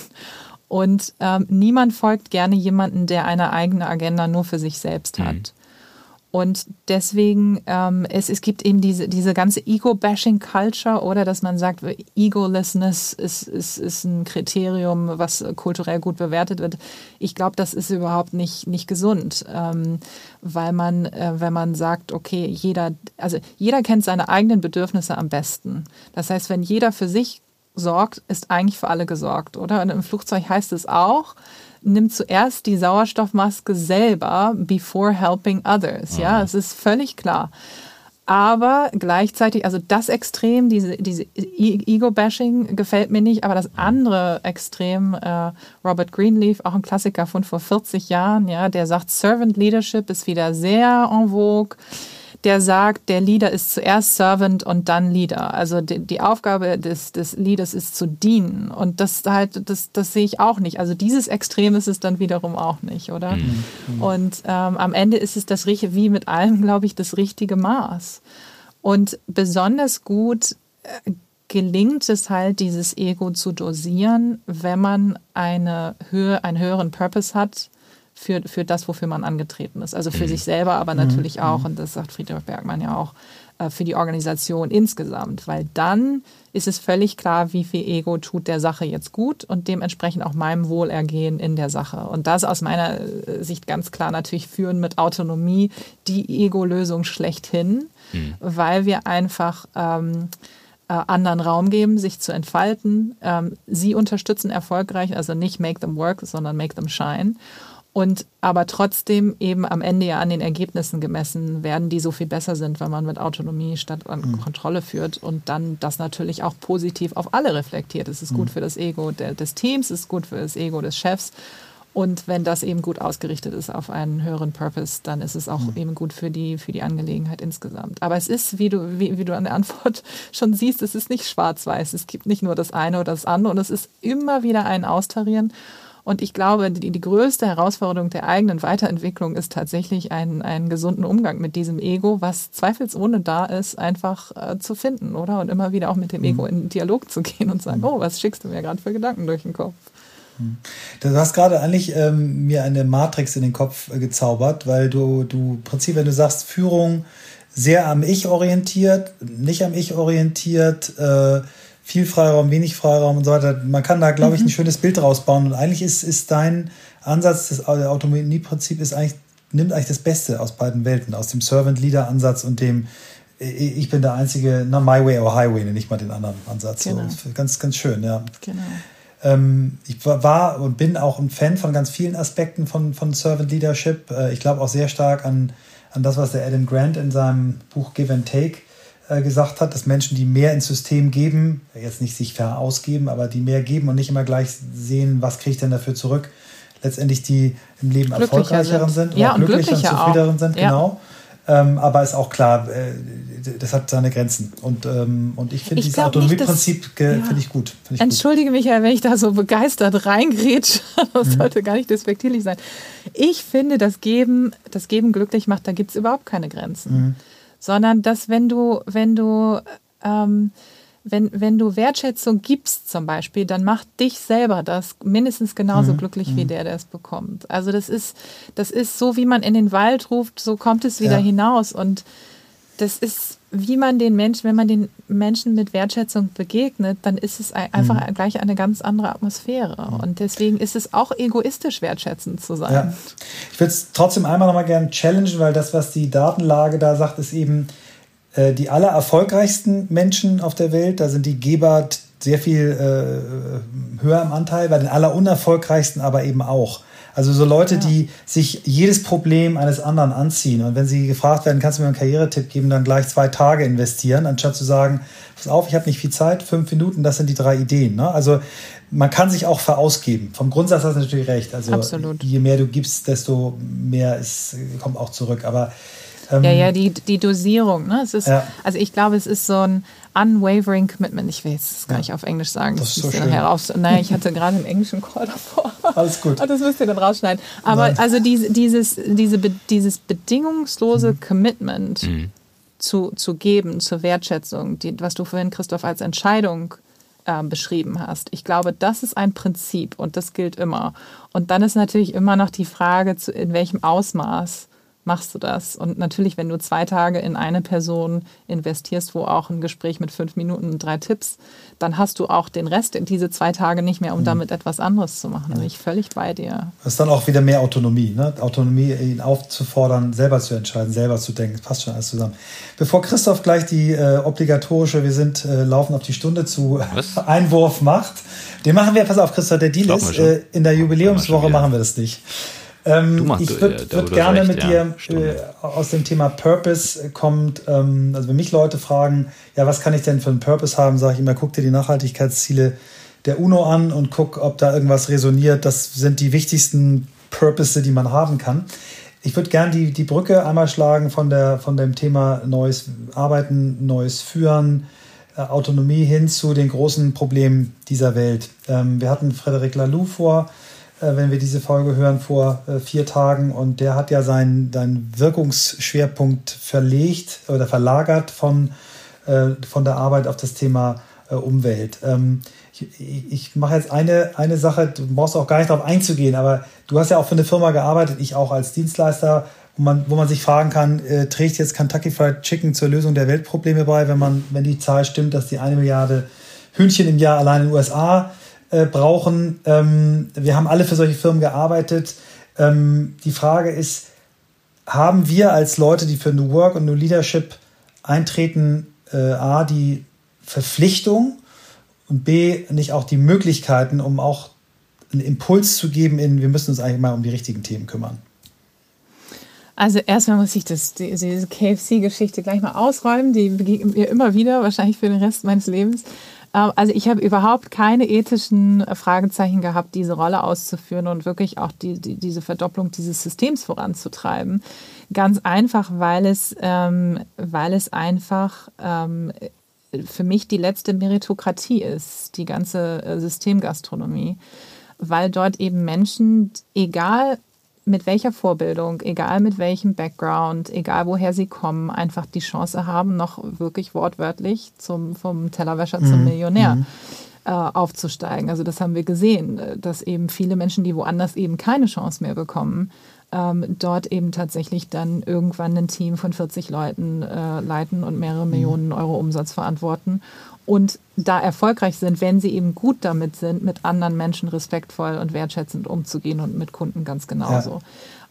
Und ähm, niemand folgt gerne jemanden, der eine eigene Agenda nur für sich selbst hat. Mhm. Und deswegen, ähm, es, es gibt eben diese, diese ganze Ego-Bashing-Culture oder dass man sagt, Egolessness ist, ist, ist ein Kriterium, was kulturell gut bewertet wird. Ich glaube, das ist überhaupt nicht, nicht gesund, ähm, weil man, äh, wenn man sagt, okay, jeder, also jeder kennt seine eigenen Bedürfnisse am besten. Das heißt, wenn jeder für sich sorgt, ist eigentlich für alle gesorgt, oder? Und im Flugzeug heißt es auch, nimm zuerst die Sauerstoffmaske selber before helping others. Ja, es ist völlig klar. Aber gleichzeitig, also das Extrem, diese, diese Ego-Bashing gefällt mir nicht, aber das andere Extrem, äh, Robert Greenleaf, auch ein Klassiker von vor 40 Jahren, ja, der sagt, Servant Leadership ist wieder sehr en vogue der sagt, der Leader ist zuerst Servant und dann Leader. Also die, die Aufgabe des, des Leaders ist zu dienen. Und das halt, das, das sehe ich auch nicht. Also dieses Extrem ist es dann wiederum auch nicht, oder? Mhm. mhm. Und ähm, am Ende ist es das richtige, wie mit allem, (laughs) glaube ich, das richtige Maß. Und besonders gut äh, gelingt es halt, dieses Ego zu dosieren, wenn man eine Höhe, einen höheren Purpose hat, für, für das, wofür man angetreten ist. Also für mhm. sich selber, aber mhm. natürlich auch, mhm. und das sagt Friedrich Bergmann ja auch, äh, für die Organisation insgesamt. Weil dann ist es völlig klar, wie viel Ego tut der Sache jetzt gut und dementsprechend auch meinem Wohlergehen in der Sache. Und das aus meiner äh, Sicht ganz klar natürlich führen mit Autonomie die Ego-Lösung schlechthin, mhm. weil wir einfach ähm, äh, anderen Raum geben, sich zu entfalten. Ähm, sie unterstützen erfolgreich, also nicht make them work, sondern make them shine und aber trotzdem eben am Ende ja an den Ergebnissen gemessen werden, die so viel besser sind, wenn man mit Autonomie statt an mhm. Kontrolle führt und dann das natürlich auch positiv auf alle reflektiert. Es ist mhm. gut für das Ego des Teams, es ist gut für das Ego des Chefs. Und wenn das eben gut ausgerichtet ist auf einen höheren Purpose, dann ist es auch mhm. eben gut für die, für die Angelegenheit insgesamt. Aber es ist, wie du, wie, wie du an der Antwort (laughs) schon siehst, es ist nicht schwarz-weiß. Es gibt nicht nur das eine oder das andere und es ist immer wieder ein Austarieren. Und ich glaube, die, die größte Herausforderung der eigenen Weiterentwicklung ist tatsächlich einen, einen gesunden Umgang mit diesem Ego, was zweifelsohne da ist, einfach äh, zu finden, oder? Und immer wieder auch mit dem Ego mhm. in Dialog zu gehen und sagen, mhm. oh, was schickst du mir gerade für Gedanken durch den Kopf? Mhm. Du hast gerade eigentlich ähm, mir eine Matrix in den Kopf äh, gezaubert, weil du, du im Prinzip, wenn du sagst, Führung sehr am Ich orientiert, nicht am Ich orientiert, äh, viel Freiraum, wenig Freiraum und so weiter. Man kann da, glaube ich, ein mhm. schönes Bild rausbauen. Und eigentlich ist, ist dein Ansatz, das Autonomieprinzip ist eigentlich, nimmt eigentlich das Beste aus beiden Welten, aus dem Servant-Leader-Ansatz und dem, ich bin der Einzige, na, My Way or Highway, nenne ich mal den anderen Ansatz. Genau. So, ganz, ganz schön, ja. Genau. Ähm, ich war und bin auch ein Fan von ganz vielen Aspekten von, von Servant Leadership. Äh, ich glaube auch sehr stark an, an das, was der Adam Grant in seinem Buch Give and Take äh, gesagt hat, dass Menschen, die mehr ins System geben, jetzt nicht sich verausgeben, aber die mehr geben und nicht immer gleich sehen, was kriege ich denn dafür zurück, letztendlich die im Leben erfolgreicheren sind, sind ja, und glücklicher, und zufriedeneren sind, ja. genau. Ähm, aber ist auch klar, äh, das hat seine Grenzen. Und, ähm, und ich finde dieses Autonomieprinzip ja. finde ich gut. Find ich Entschuldige gut. mich, wenn ich da so begeistert reingrätsche. (laughs) Das mhm. sollte gar nicht despektierlich sein. Ich finde, das Geben, das Geben glücklich macht, da gibt es überhaupt keine Grenzen. Mhm. Sondern dass, wenn du, wenn du ähm, wenn, wenn du Wertschätzung gibst zum Beispiel, dann macht dich selber das mindestens genauso mhm. glücklich wie mhm. der, der es bekommt. Also das ist, das ist so, wie man in den Wald ruft, so kommt es wieder ja. hinaus. Und das ist, wie man den Menschen, wenn man den Menschen mit Wertschätzung begegnet, dann ist es einfach mhm. gleich eine ganz andere Atmosphäre. Mhm. Und deswegen ist es auch egoistisch, wertschätzend zu sein. Ja. Ich würde es trotzdem einmal nochmal gerne challengen, weil das, was die Datenlage da sagt, ist eben, äh, die aller erfolgreichsten Menschen auf der Welt, da sind die Geber sehr viel äh, höher im Anteil, bei den aller unerfolgreichsten aber eben auch. Also so Leute, ja. die sich jedes Problem eines anderen anziehen. Und wenn sie gefragt werden, kannst du mir einen Karrieretipp geben, dann gleich zwei Tage investieren, anstatt zu sagen, pass auf, ich habe nicht viel Zeit, fünf Minuten, das sind die drei Ideen. Ne? Also man kann sich auch verausgeben. Vom Grundsatz hast du natürlich recht. Also Absolut. je mehr du gibst, desto mehr ist, kommt auch zurück. Aber ähm, ja, ja, die, die Dosierung. Ne? Es ist, ja. Also ich glaube, es ist so ein unwavering commitment. Ich will jetzt gar ja. nicht auf Englisch sagen. Das, das ist so schön. heraus. Nein, ich hatte gerade einen englischen Call davor. Alles gut. (laughs) das müsst ihr dann rausschneiden. Aber Nein. also diese, dieses, diese, dieses bedingungslose mhm. Commitment mhm. Zu, zu geben, zur Wertschätzung, die, was du vorhin, Christoph, als Entscheidung äh, beschrieben hast. Ich glaube, das ist ein Prinzip und das gilt immer. Und dann ist natürlich immer noch die Frage, in welchem Ausmaß machst du das. Und natürlich, wenn du zwei Tage in eine Person investierst, wo auch ein Gespräch mit fünf Minuten und drei Tipps, dann hast du auch den Rest in diese zwei Tage nicht mehr, um mhm. damit etwas anderes zu machen. Da bin ich völlig bei dir. Das ist dann auch wieder mehr Autonomie. Ne? Autonomie, ihn aufzufordern, selber zu entscheiden, selber zu denken. Das passt schon alles zusammen. Bevor Christoph gleich die äh, obligatorische, wir sind äh, laufen auf die Stunde zu? (laughs) Einwurf macht, den machen wir, pass auf, Christoph, der Deal ist, äh, in der Jubiläumswoche machen wir das nicht. Ähm, ich würde äh, würd gerne recht, mit ja, dir äh, aus dem Thema Purpose kommt, ähm, also wenn mich Leute fragen, ja, was kann ich denn für einen Purpose haben, sage ich immer, guck dir die Nachhaltigkeitsziele der UNO an und guck, ob da irgendwas resoniert. Das sind die wichtigsten Purpose, die man haben kann. Ich würde gerne die, die Brücke einmal schlagen von, der, von dem Thema neues Arbeiten, neues Führen, äh, Autonomie hin zu den großen Problemen dieser Welt. Ähm, wir hatten Frederic Laloux vor äh, wenn wir diese Folge hören, vor äh, vier Tagen. Und der hat ja seinen, seinen Wirkungsschwerpunkt verlegt oder verlagert von, äh, von der Arbeit auf das Thema Umwelt. Ähm, ich, ich mache jetzt eine, eine Sache, du brauchst auch gar nicht darauf einzugehen, aber du hast ja auch für eine Firma gearbeitet, ich auch als Dienstleister, wo man, wo man sich fragen kann, äh, trägt jetzt Kentucky Fried Chicken zur Lösung der Weltprobleme bei, wenn man, wenn die Zahl stimmt, dass die eine Milliarde Hühnchen im Jahr allein in den USA äh, brauchen. Ähm, wir haben alle für solche Firmen gearbeitet. Ähm, die Frage ist, haben wir als Leute, die für New Work und New Leadership eintreten, äh, A, die Verpflichtung und B, nicht auch die Möglichkeiten, um auch einen Impuls zu geben in, wir müssen uns eigentlich mal um die richtigen Themen kümmern? Also erstmal muss ich das, diese KFC-Geschichte gleich mal ausräumen. Die begegnet mir immer wieder, wahrscheinlich für den Rest meines Lebens. Ähm, also ich habe überhaupt keine ethischen Fragezeichen gehabt, diese Rolle auszuführen und wirklich auch die, die, diese Verdopplung dieses Systems voranzutreiben. Ganz einfach, weil es, ähm, weil es einfach ähm, für mich die letzte Meritokratie ist, die ganze äh, Systemgastronomie, weil dort eben Menschen, egal mit welcher Vorbildung, egal mit welchem Background, egal woher sie kommen, einfach die Chance haben, noch wirklich wortwörtlich zum, vom Tellerwäscher mhm. zum Millionär mhm. äh, aufzusteigen. Also das haben wir gesehen, äh, dass eben viele Menschen, die woanders eben keine Chance mehr bekommen, ähm, dort eben tatsächlich dann irgendwann ein Team von 40 Leuten äh, leiten und mehrere mhm. Millionen Euro Umsatz verantworten und da erfolgreich sind, wenn sie eben gut damit sind, mit anderen Menschen respektvoll und wertschätzend umzugehen und mit Kunden ganz genauso. Ja.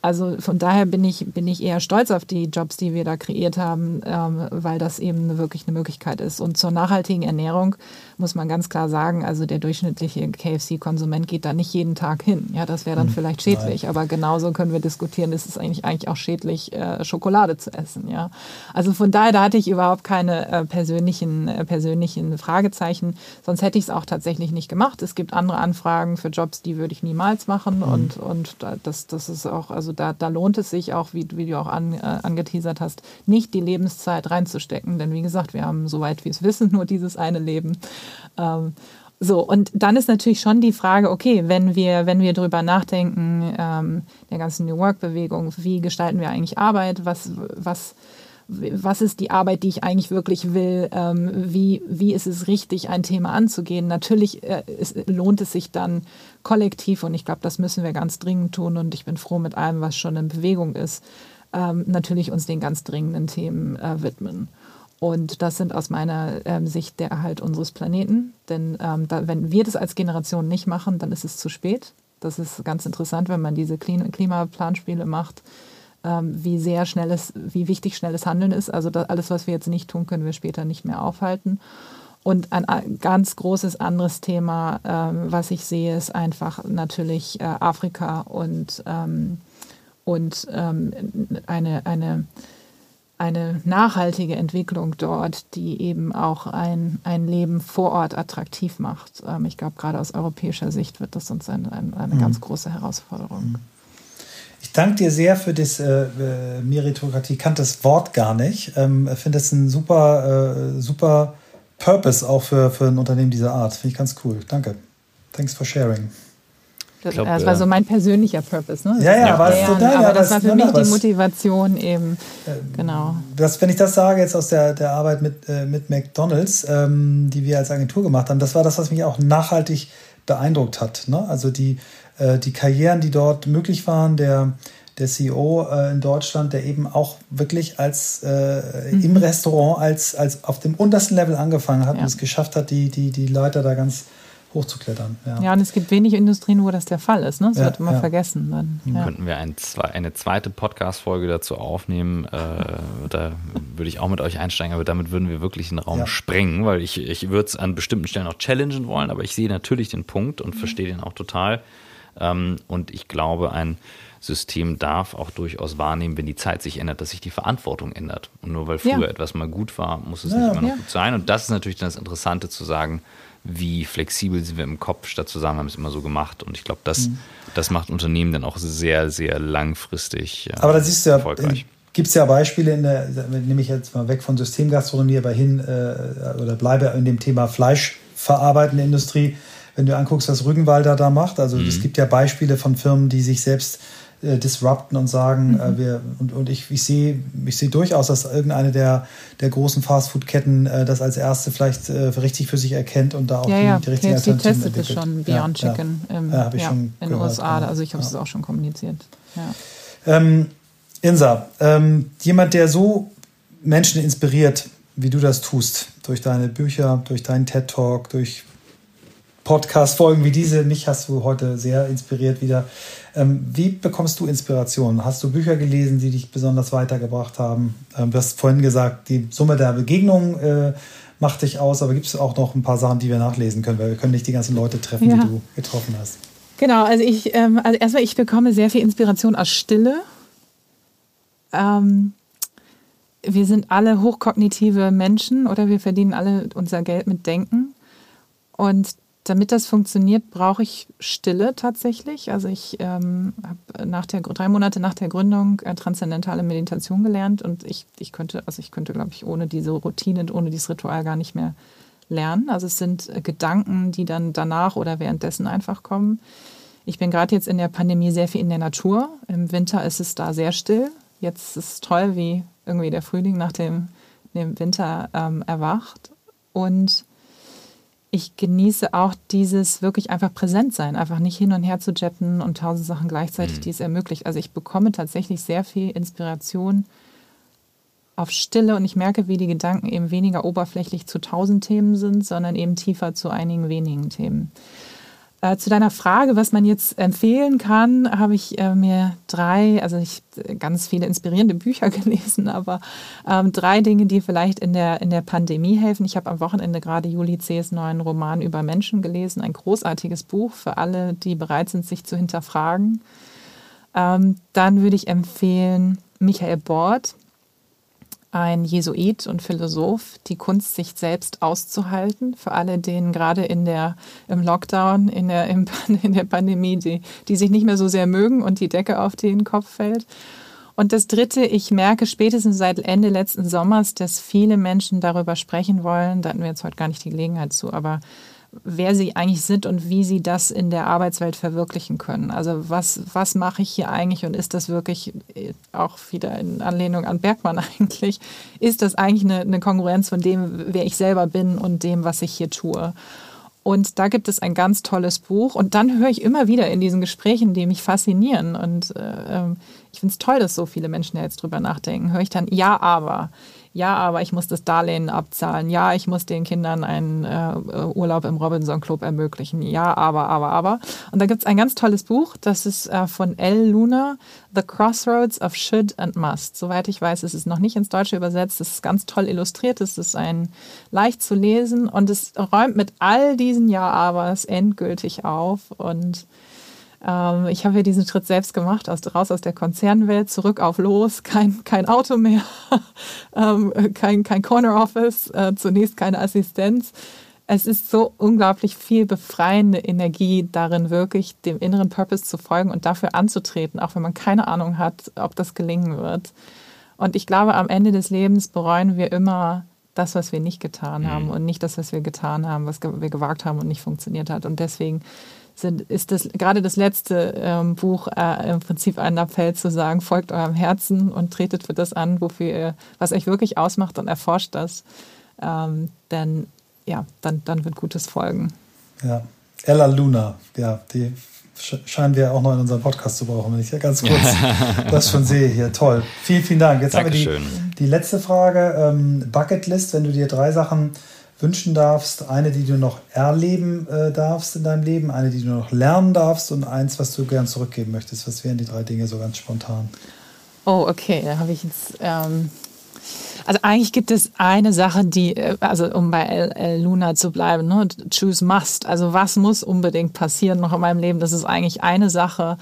Also von daher bin ich, bin ich eher stolz auf die Jobs, die wir da kreiert haben, ähm, weil das eben wirklich eine Möglichkeit ist. Und zur nachhaltigen Ernährung muss man ganz klar sagen, also der durchschnittliche KFC-Konsument geht da nicht jeden Tag hin. Ja, das wäre dann hm, vielleicht schädlich, Nein. aber genauso können wir diskutieren, ist es eigentlich, eigentlich auch schädlich, äh, Schokolade zu essen. Ja, also von daher, da hatte ich überhaupt keine äh, persönlichen, äh, persönlichen Fragezeichen. Sonst hätte ich es auch tatsächlich nicht gemacht. Es gibt andere Anfragen für Jobs, die würde ich niemals machen. Mhm. Und, und das, das ist auch, also da, da lohnt es sich auch, wie, wie du auch an, äh, angeteasert hast, nicht die Lebenszeit reinzustecken. Denn wie gesagt, wir haben, soweit wir es wissen, (laughs) nur dieses eine Leben. Ähm, so, und dann ist natürlich schon die Frage, okay, wenn wir, wenn wir drüber nachdenken, ähm, der ganzen New Work-Bewegung, wie gestalten wir eigentlich Arbeit, was, was, was ist die Arbeit, die ich eigentlich wirklich will, ähm, wie, wie ist es richtig, ein Thema anzugehen. Natürlich äh, es, lohnt es sich dann kollektiv, und ich glaube, das müssen wir ganz dringend tun, und ich bin froh mit allem, was schon in Bewegung ist, ähm, natürlich uns den ganz dringenden Themen äh, widmen. Und das sind aus meiner ähm, Sicht der Erhalt unseres Planeten. Denn ähm, da, wenn wir das als Generation nicht machen, dann ist es zu spät. Das ist ganz interessant, wenn man diese Klimaplanspiele macht ähm, wie sehr schnelles, wie wichtig schnelles Handeln ist. Also alles, was wir jetzt nicht tun, können wir später nicht mehr aufhalten. Und ein ganz großes anderes Thema, ähm, was ich sehe, ist einfach natürlich äh, Afrika und, ähm, und ähm, eine, eine, eine nachhaltige Entwicklung dort, die eben auch ein, ein Leben vor Ort attraktiv macht. Ähm, ich glaube, gerade aus europäischer Sicht wird das uns ein, ein, eine mhm. ganz große Herausforderung. Mhm. Ich danke dir sehr für das äh, äh, Meritokratie. Ich kannte das Wort gar nicht. Ähm, finde es ein super, äh, super Purpose auch für, für ein Unternehmen dieser Art. Finde ich ganz cool. Danke. Thanks for sharing. Das, glaub, das war so mein persönlicher Purpose. Ne? Ja, ja, aber, das, total, aber das, das war für mich die Motivation eben. Äh, genau. Das, wenn ich das sage jetzt aus der, der Arbeit mit, äh, mit McDonalds, ähm, die wir als Agentur gemacht haben, das war das, was mich auch nachhaltig beeindruckt hat. Ne? Also die, äh, die Karrieren, die dort möglich waren, der, der CEO äh, in Deutschland, der eben auch wirklich als äh, mhm. im Restaurant als, als auf dem untersten Level angefangen hat ja. und es geschafft hat, die, die, die Leiter da ganz hochzuklettern. Ja. ja, und es gibt wenig Industrien, wo das der Fall ist. Ne? Das ja, wird immer ja. vergessen. Dann. Ja. Könnten wir ein, eine zweite Podcast-Folge dazu aufnehmen. Äh, (laughs) da würde ich auch mit euch einsteigen, aber damit würden wir wirklich einen Raum sprengen, weil ich, ich würde es an bestimmten Stellen auch challengen wollen, aber ich sehe natürlich den Punkt und mhm. verstehe den auch total. Ähm, und ich glaube, ein System darf auch durchaus wahrnehmen, wenn die Zeit sich ändert, dass sich die Verantwortung ändert. Und nur weil früher ja. etwas mal gut war, muss es ja, nicht immer noch ja. gut sein. Und das ist natürlich dann das Interessante zu sagen, wie flexibel sind wir im Kopf, statt zu sagen, wir haben es immer so gemacht. Und ich glaube, das, mhm. das macht Unternehmen dann auch sehr, sehr langfristig äh, Aber da siehst du ja, Gibt es ja Beispiele, in der, nehme ich jetzt mal weg von Systemgastronomie, aber hin äh, oder bleibe in dem Thema Fleischverarbeitende Industrie wenn du anguckst, was Rügenwalder da macht, also mhm. es gibt ja Beispiele von Firmen, die sich selbst äh, disrupten und sagen, mhm. äh, wir, und, und ich, ich sehe ich sehe durchaus, dass irgendeine der, der großen Fastfood-Ketten äh, das als erste vielleicht äh, richtig für sich erkennt und da auch ja, die, ja. die richtigen KFC Alternativen testet es schon, Beyond ja, Chicken, ja. Im, ja, ich schon in den USA, genau. also ich habe es auch schon kommuniziert. Ähm, Insa, ähm, jemand, der so Menschen inspiriert, wie du das tust, durch deine Bücher, durch deinen TED-Talk, durch Podcast-Folgen wie diese. Mich hast du heute sehr inspiriert wieder. Ähm, wie bekommst du Inspiration? Hast du Bücher gelesen, die dich besonders weitergebracht haben? Ähm, du hast vorhin gesagt, die Summe der Begegnungen äh, macht dich aus, aber gibt es auch noch ein paar Sachen, die wir nachlesen können, weil wir können nicht die ganzen Leute treffen, ja. die du getroffen hast. Genau, also ich, ähm, also erstmal, ich bekomme sehr viel Inspiration aus Stille. Ähm, wir sind alle hochkognitive Menschen oder wir verdienen alle unser Geld mit Denken. Und damit das funktioniert, brauche ich Stille tatsächlich. Also ich ähm, habe nach der drei Monate nach der Gründung äh, transzendentale Meditation gelernt und ich, ich könnte, also ich könnte, glaube ich, ohne diese Routine und ohne dieses Ritual gar nicht mehr lernen. Also es sind äh, Gedanken, die dann danach oder währenddessen einfach kommen. Ich bin gerade jetzt in der Pandemie sehr viel in der Natur. Im Winter ist es da sehr still. Jetzt ist es toll, wie irgendwie der Frühling nach dem, dem Winter ähm, erwacht. Und ich genieße auch dieses wirklich einfach präsent sein, einfach nicht hin und her zu jetten und tausend Sachen gleichzeitig, mhm. die es ermöglicht. Also ich bekomme tatsächlich sehr viel Inspiration auf Stille und ich merke, wie die Gedanken eben weniger oberflächlich zu tausend Themen sind, sondern eben tiefer zu einigen wenigen Themen. Äh, zu deiner Frage, was man jetzt empfehlen kann, habe ich äh, mir drei, also ich ganz viele inspirierende (laughs) Bücher gelesen, aber ähm, drei Dinge, die vielleicht in der, in der Pandemie helfen. Ich habe am Wochenende gerade Juli C.'s neuen Roman über Menschen gelesen, ein großartiges Buch für alle, die bereit sind, sich zu hinterfragen. Ähm, dann würde ich empfehlen Michael Bord, ein Jesuit und Philosoph, die Kunst, sich selbst auszuhalten. Für alle, denen gerade in der, im Lockdown, in der, (laughs) in der Pandemie, die, die sich nicht mehr so sehr mögen und die Decke auf den Kopf fällt. Und das Dritte, ich merke spätestens seit Ende letzten Sommers, dass viele Menschen darüber sprechen wollen. Da hatten wir jetzt heute gar nicht die Gelegenheit zu, aber wer sie eigentlich sind und wie sie das in der Arbeitswelt verwirklichen können. Also was, was mache ich hier eigentlich und ist das wirklich, äh, auch wieder in Anlehnung an Bergmann (laughs) eigentlich, ist das eigentlich eine, eine Kongruenz von dem, wer ich selber bin und dem, was ich hier tue? Und da gibt es ein ganz tolles Buch. Und dann höre ich immer wieder in diesen Gesprächen, die mich faszinieren. Und äh, ähm, ich finde es toll, dass so viele Menschen jetzt drüber nachdenken. Höre ich dann, ja, aber ja, aber ich muss das Darlehen abzahlen. Ja, ich muss den Kindern einen äh, Urlaub im Robinson Club ermöglichen. Ja, aber, aber, aber. Und da gibt es ein ganz tolles Buch, das ist äh, von L. Luna, The Crossroads of Should and Must. Soweit ich weiß, ist es noch nicht ins Deutsche übersetzt. Es ist ganz toll illustriert. Es ist ein leicht zu lesen und es räumt mit all diesen Ja-Abers endgültig auf und ähm, ich habe ja diesen Schritt selbst gemacht, aus, raus aus der Konzernwelt, zurück auf los, kein, kein Auto mehr, (laughs) ähm, kein, kein Corner Office, äh, zunächst keine Assistenz. Es ist so unglaublich viel befreiende Energie darin, wirklich dem inneren Purpose zu folgen und dafür anzutreten, auch wenn man keine Ahnung hat, ob das gelingen wird. Und ich glaube, am Ende des Lebens bereuen wir immer das, was wir nicht getan mhm. haben und nicht das, was wir getan haben, was wir gewagt haben und nicht funktioniert hat. Und deswegen sind, ist das gerade das letzte ähm, Buch äh, im Prinzip ein Appell zu sagen, folgt eurem Herzen und tretet für das an, wofür ihr, was euch wirklich ausmacht und erforscht das. Ähm, denn ja, dann, dann wird Gutes folgen. Ja, Ella Luna, ja, die scheinen wir auch noch in unserem Podcast zu brauchen, wenn ich ja ganz kurz (laughs) das schon sehe hier. Toll. Vielen, vielen Dank. Jetzt Dankeschön. haben wir die, die letzte Frage. Ähm, Bucketlist, wenn du dir drei Sachen wünschen darfst, eine, die du noch erleben äh, darfst in deinem Leben, eine, die du noch lernen darfst und eins, was du gern zurückgeben möchtest. Was wären die drei Dinge so ganz spontan? Oh, okay, da habe ich jetzt. Ähm also eigentlich gibt es eine Sache, die, äh, also um bei El, El Luna zu bleiben, ne, choose must. Also was muss unbedingt passieren noch in meinem Leben? Das ist eigentlich eine Sache,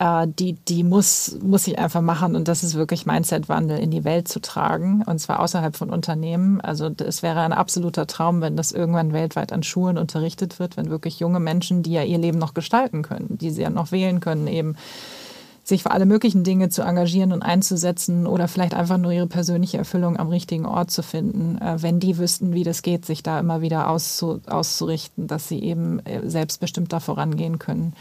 äh, die, die muss, muss ich einfach machen. Und das ist wirklich Mindset-Wandel in die Welt zu tragen. Und zwar außerhalb von Unternehmen. Also es wäre ein absoluter Traum, wenn das irgendwann weltweit an Schulen unterrichtet wird, wenn wirklich junge Menschen, die ja ihr Leben noch gestalten können, die sie ja noch wählen können, eben sich für alle möglichen Dinge zu engagieren und einzusetzen oder vielleicht einfach nur ihre persönliche Erfüllung am richtigen Ort zu finden, äh, wenn die wüssten, wie das geht, sich da immer wieder auszu auszurichten, dass sie eben äh, selbstbestimmt da vorangehen können.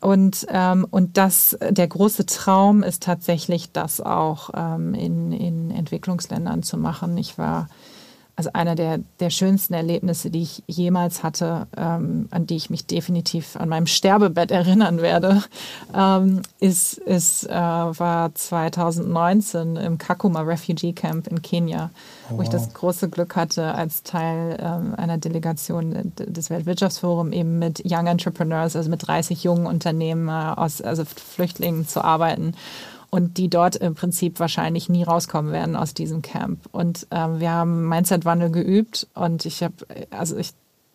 Und, ähm, und das, der große Traum ist tatsächlich, das auch ähm, in, in Entwicklungsländern zu machen. Ich war also einer der, der schönsten Erlebnisse, die ich jemals hatte, ähm, an die ich mich definitiv an meinem Sterbebett (laughs) erinnern werde, ähm, ist, ist, äh, war 2019 im Kakuma Refugee Camp in Kenia, oh, wo ich das große Glück hatte, als Teil ähm, einer Delegation des Weltwirtschaftsforums eben mit Young Entrepreneurs, also mit 30 jungen Unternehmen äh, aus, also Flüchtlingen zu arbeiten und die dort im Prinzip wahrscheinlich nie rauskommen werden aus diesem Camp. Und ähm, wir haben Mindset-Wandel geübt und ich habe, also ich,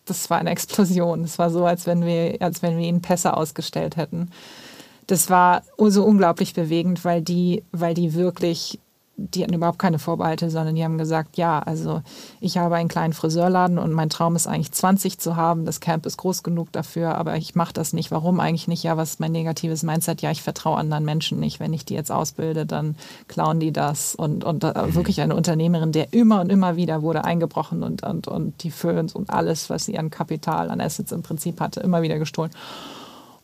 das war eine Explosion. Es war so, als wenn wir, als wenn wir ihnen Pässe ausgestellt hätten. Das war so unglaublich bewegend, weil die, weil die wirklich die hatten überhaupt keine Vorbehalte, sondern die haben gesagt, ja, also ich habe einen kleinen Friseurladen und mein Traum ist eigentlich 20 zu haben. Das Camp ist groß genug dafür, aber ich mache das nicht. Warum eigentlich nicht? Ja, was ist mein negatives Mindset? Ja, ich vertraue anderen Menschen nicht. Wenn ich die jetzt ausbilde, dann klauen die das. Und, und äh, wirklich eine Unternehmerin, der immer und immer wieder wurde eingebrochen und, und, und die Föhns und alles, was sie an Kapital, an Assets im Prinzip hatte, immer wieder gestohlen.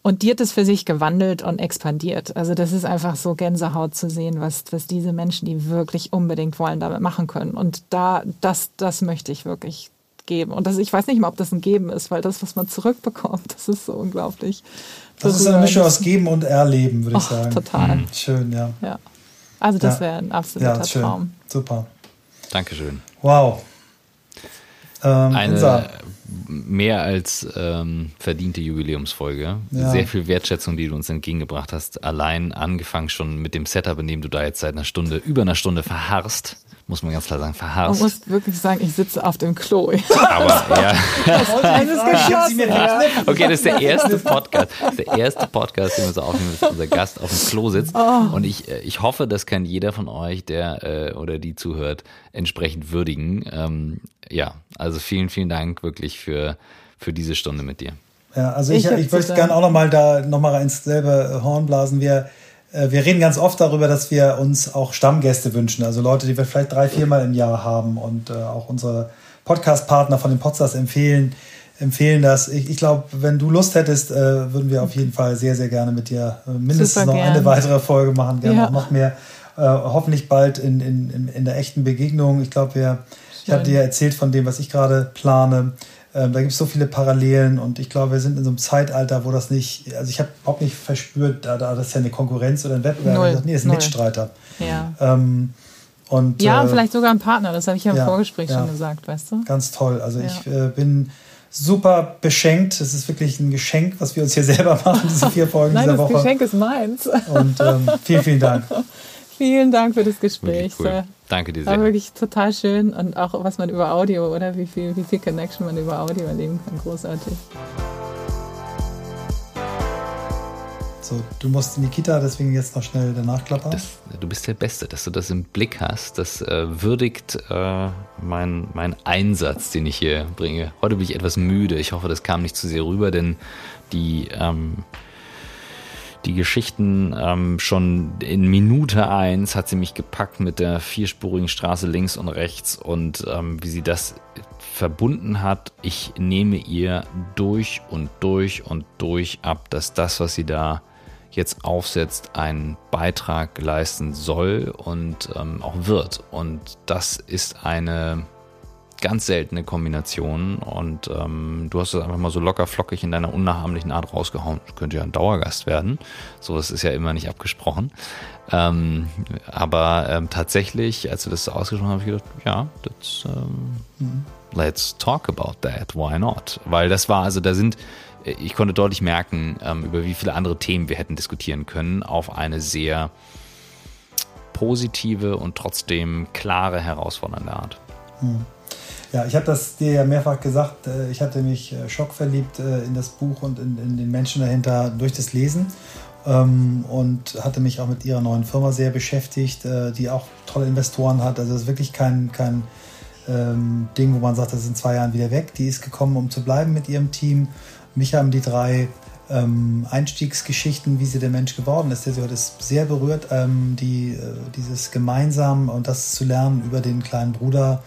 Und die hat es für sich gewandelt und expandiert. Also das ist einfach so Gänsehaut zu sehen, was, was diese Menschen, die wirklich unbedingt wollen, damit machen können. Und da, das, das möchte ich wirklich geben. Und das, ich weiß nicht mal, ob das ein Geben ist, weil das, was man zurückbekommt, das ist so unglaublich. Das ist eine Mischung aus Geben und Erleben, würde ich sagen. Total. Mhm. Schön, ja. ja. Also das ja. wäre ein absoluter ja, schön. Traum. Super. Dankeschön. Wow. Ähm, Eine unser mehr als ähm, verdiente Jubiläumsfolge. Ja. Sehr viel Wertschätzung, die du uns entgegengebracht hast. Allein angefangen schon mit dem Setup, in dem du da jetzt seit einer Stunde, über einer Stunde verharrst muss man ganz klar sagen, verharrst. Man muss wirklich sagen, ich sitze auf dem Klo. Aber (laughs) ja. (laughs) Das ist okay, das ist der erste Podcast. Der erste Podcast, den wir so aufnehmen, dass unser Gast auf dem Klo sitzt. Oh. Und ich, äh, ich hoffe, das kann jeder von euch, der äh, oder die zuhört, entsprechend würdigen. Ähm, ja, also vielen, vielen Dank wirklich für, für diese Stunde mit dir. Ja, also ich, ich, ich möchte gerne auch nochmal da nochmal ins selbe Horn blasen. Wir äh, wir reden ganz oft darüber, dass wir uns auch Stammgäste wünschen, also Leute, die wir vielleicht drei, viermal im Jahr haben und äh, auch unsere Podcast-Partner von den Podcasts empfehlen, empfehlen das. Ich, ich glaube, wenn du Lust hättest, äh, würden wir auf jeden Fall sehr, sehr gerne mit dir äh, mindestens Super noch gern. eine weitere Folge machen, gerne ja. auch noch mehr. Äh, hoffentlich bald in, in, in der echten Begegnung. Ich glaube, wir, ich habe dir erzählt von dem, was ich gerade plane. Ähm, da gibt es so viele Parallelen und ich glaube, wir sind in so einem Zeitalter, wo das nicht, also ich habe überhaupt nicht verspürt, da, da das ist ja eine Konkurrenz oder ein Wettbewerb. Null. nee, das ist ein Null. Mitstreiter. Ja. Ähm, und, ja, äh, vielleicht sogar ein Partner, das habe ich ja im ja, Vorgespräch ja. schon gesagt, weißt du? Ganz toll. Also ja. ich äh, bin super beschenkt. Es ist wirklich ein Geschenk, was wir uns hier (laughs) selber machen, diese vier Folgen Nein, dieser das Woche. Das Geschenk ist meins. Und ähm, vielen, vielen Dank. (laughs) Vielen Dank für das Gespräch. Cool. Danke dir sehr. War wirklich total schön und auch was man über Audio oder wie viel, wie viel Connection man über Audio erleben kann. Großartig. So, du musst in die Kita, deswegen jetzt noch schnell danach klappern. Das, du bist der Beste, dass du das im Blick hast. Das äh, würdigt äh, mein, mein Einsatz, den ich hier bringe. Heute bin ich etwas müde. Ich hoffe, das kam nicht zu sehr rüber, denn die ähm, die Geschichten ähm, schon in Minute eins hat sie mich gepackt mit der vierspurigen Straße links und rechts und ähm, wie sie das verbunden hat. Ich nehme ihr durch und durch und durch ab, dass das, was sie da jetzt aufsetzt, einen Beitrag leisten soll und ähm, auch wird. Und das ist eine ganz seltene Kombination und ähm, du hast es einfach mal so locker flockig in deiner unnachahmlichen Art rausgehauen. Das könnte ja ein Dauergast werden. Sowas ist ja immer nicht abgesprochen. Ähm, aber ähm, tatsächlich, als du das ausgesprochen hast, habe ich gedacht, ja, das, ähm, let's talk about that. Why not? Weil das war, also da sind, ich konnte deutlich merken, ähm, über wie viele andere Themen wir hätten diskutieren können, auf eine sehr positive und trotzdem klare, herausfordernde Art. Mhm. Ja, ich habe das dir ja mehrfach gesagt. Äh, ich hatte mich äh, schockverliebt äh, in das Buch und in, in den Menschen dahinter durch das Lesen ähm, und hatte mich auch mit ihrer neuen Firma sehr beschäftigt, die auch tolle Investoren hat. Also es ist wirklich kein, kein ähm, Ding, wo man sagt, das ist in zwei Jahren wieder weg. Die ist gekommen, um zu bleiben mit ihrem Team. Mich haben die drei ähm, Einstiegsgeschichten, wie sie der Mensch geworden ist, der sie heute ist sehr berührt, ähm, die, äh, dieses gemeinsam und das zu lernen über den kleinen Bruder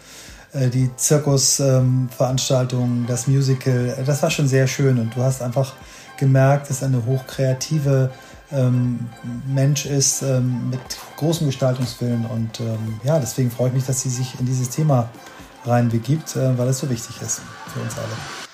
die Zirkusveranstaltung, das Musical, äh, das war schon sehr schön und du hast einfach gemerkt, dass eine hochkreative ähm, Mensch ist ähm, mit großem Gestaltungswillen und ähm, ja, deswegen freue ich mich, dass sie sich in dieses Thema reinbegibt, äh, weil es so wichtig ist für uns alle.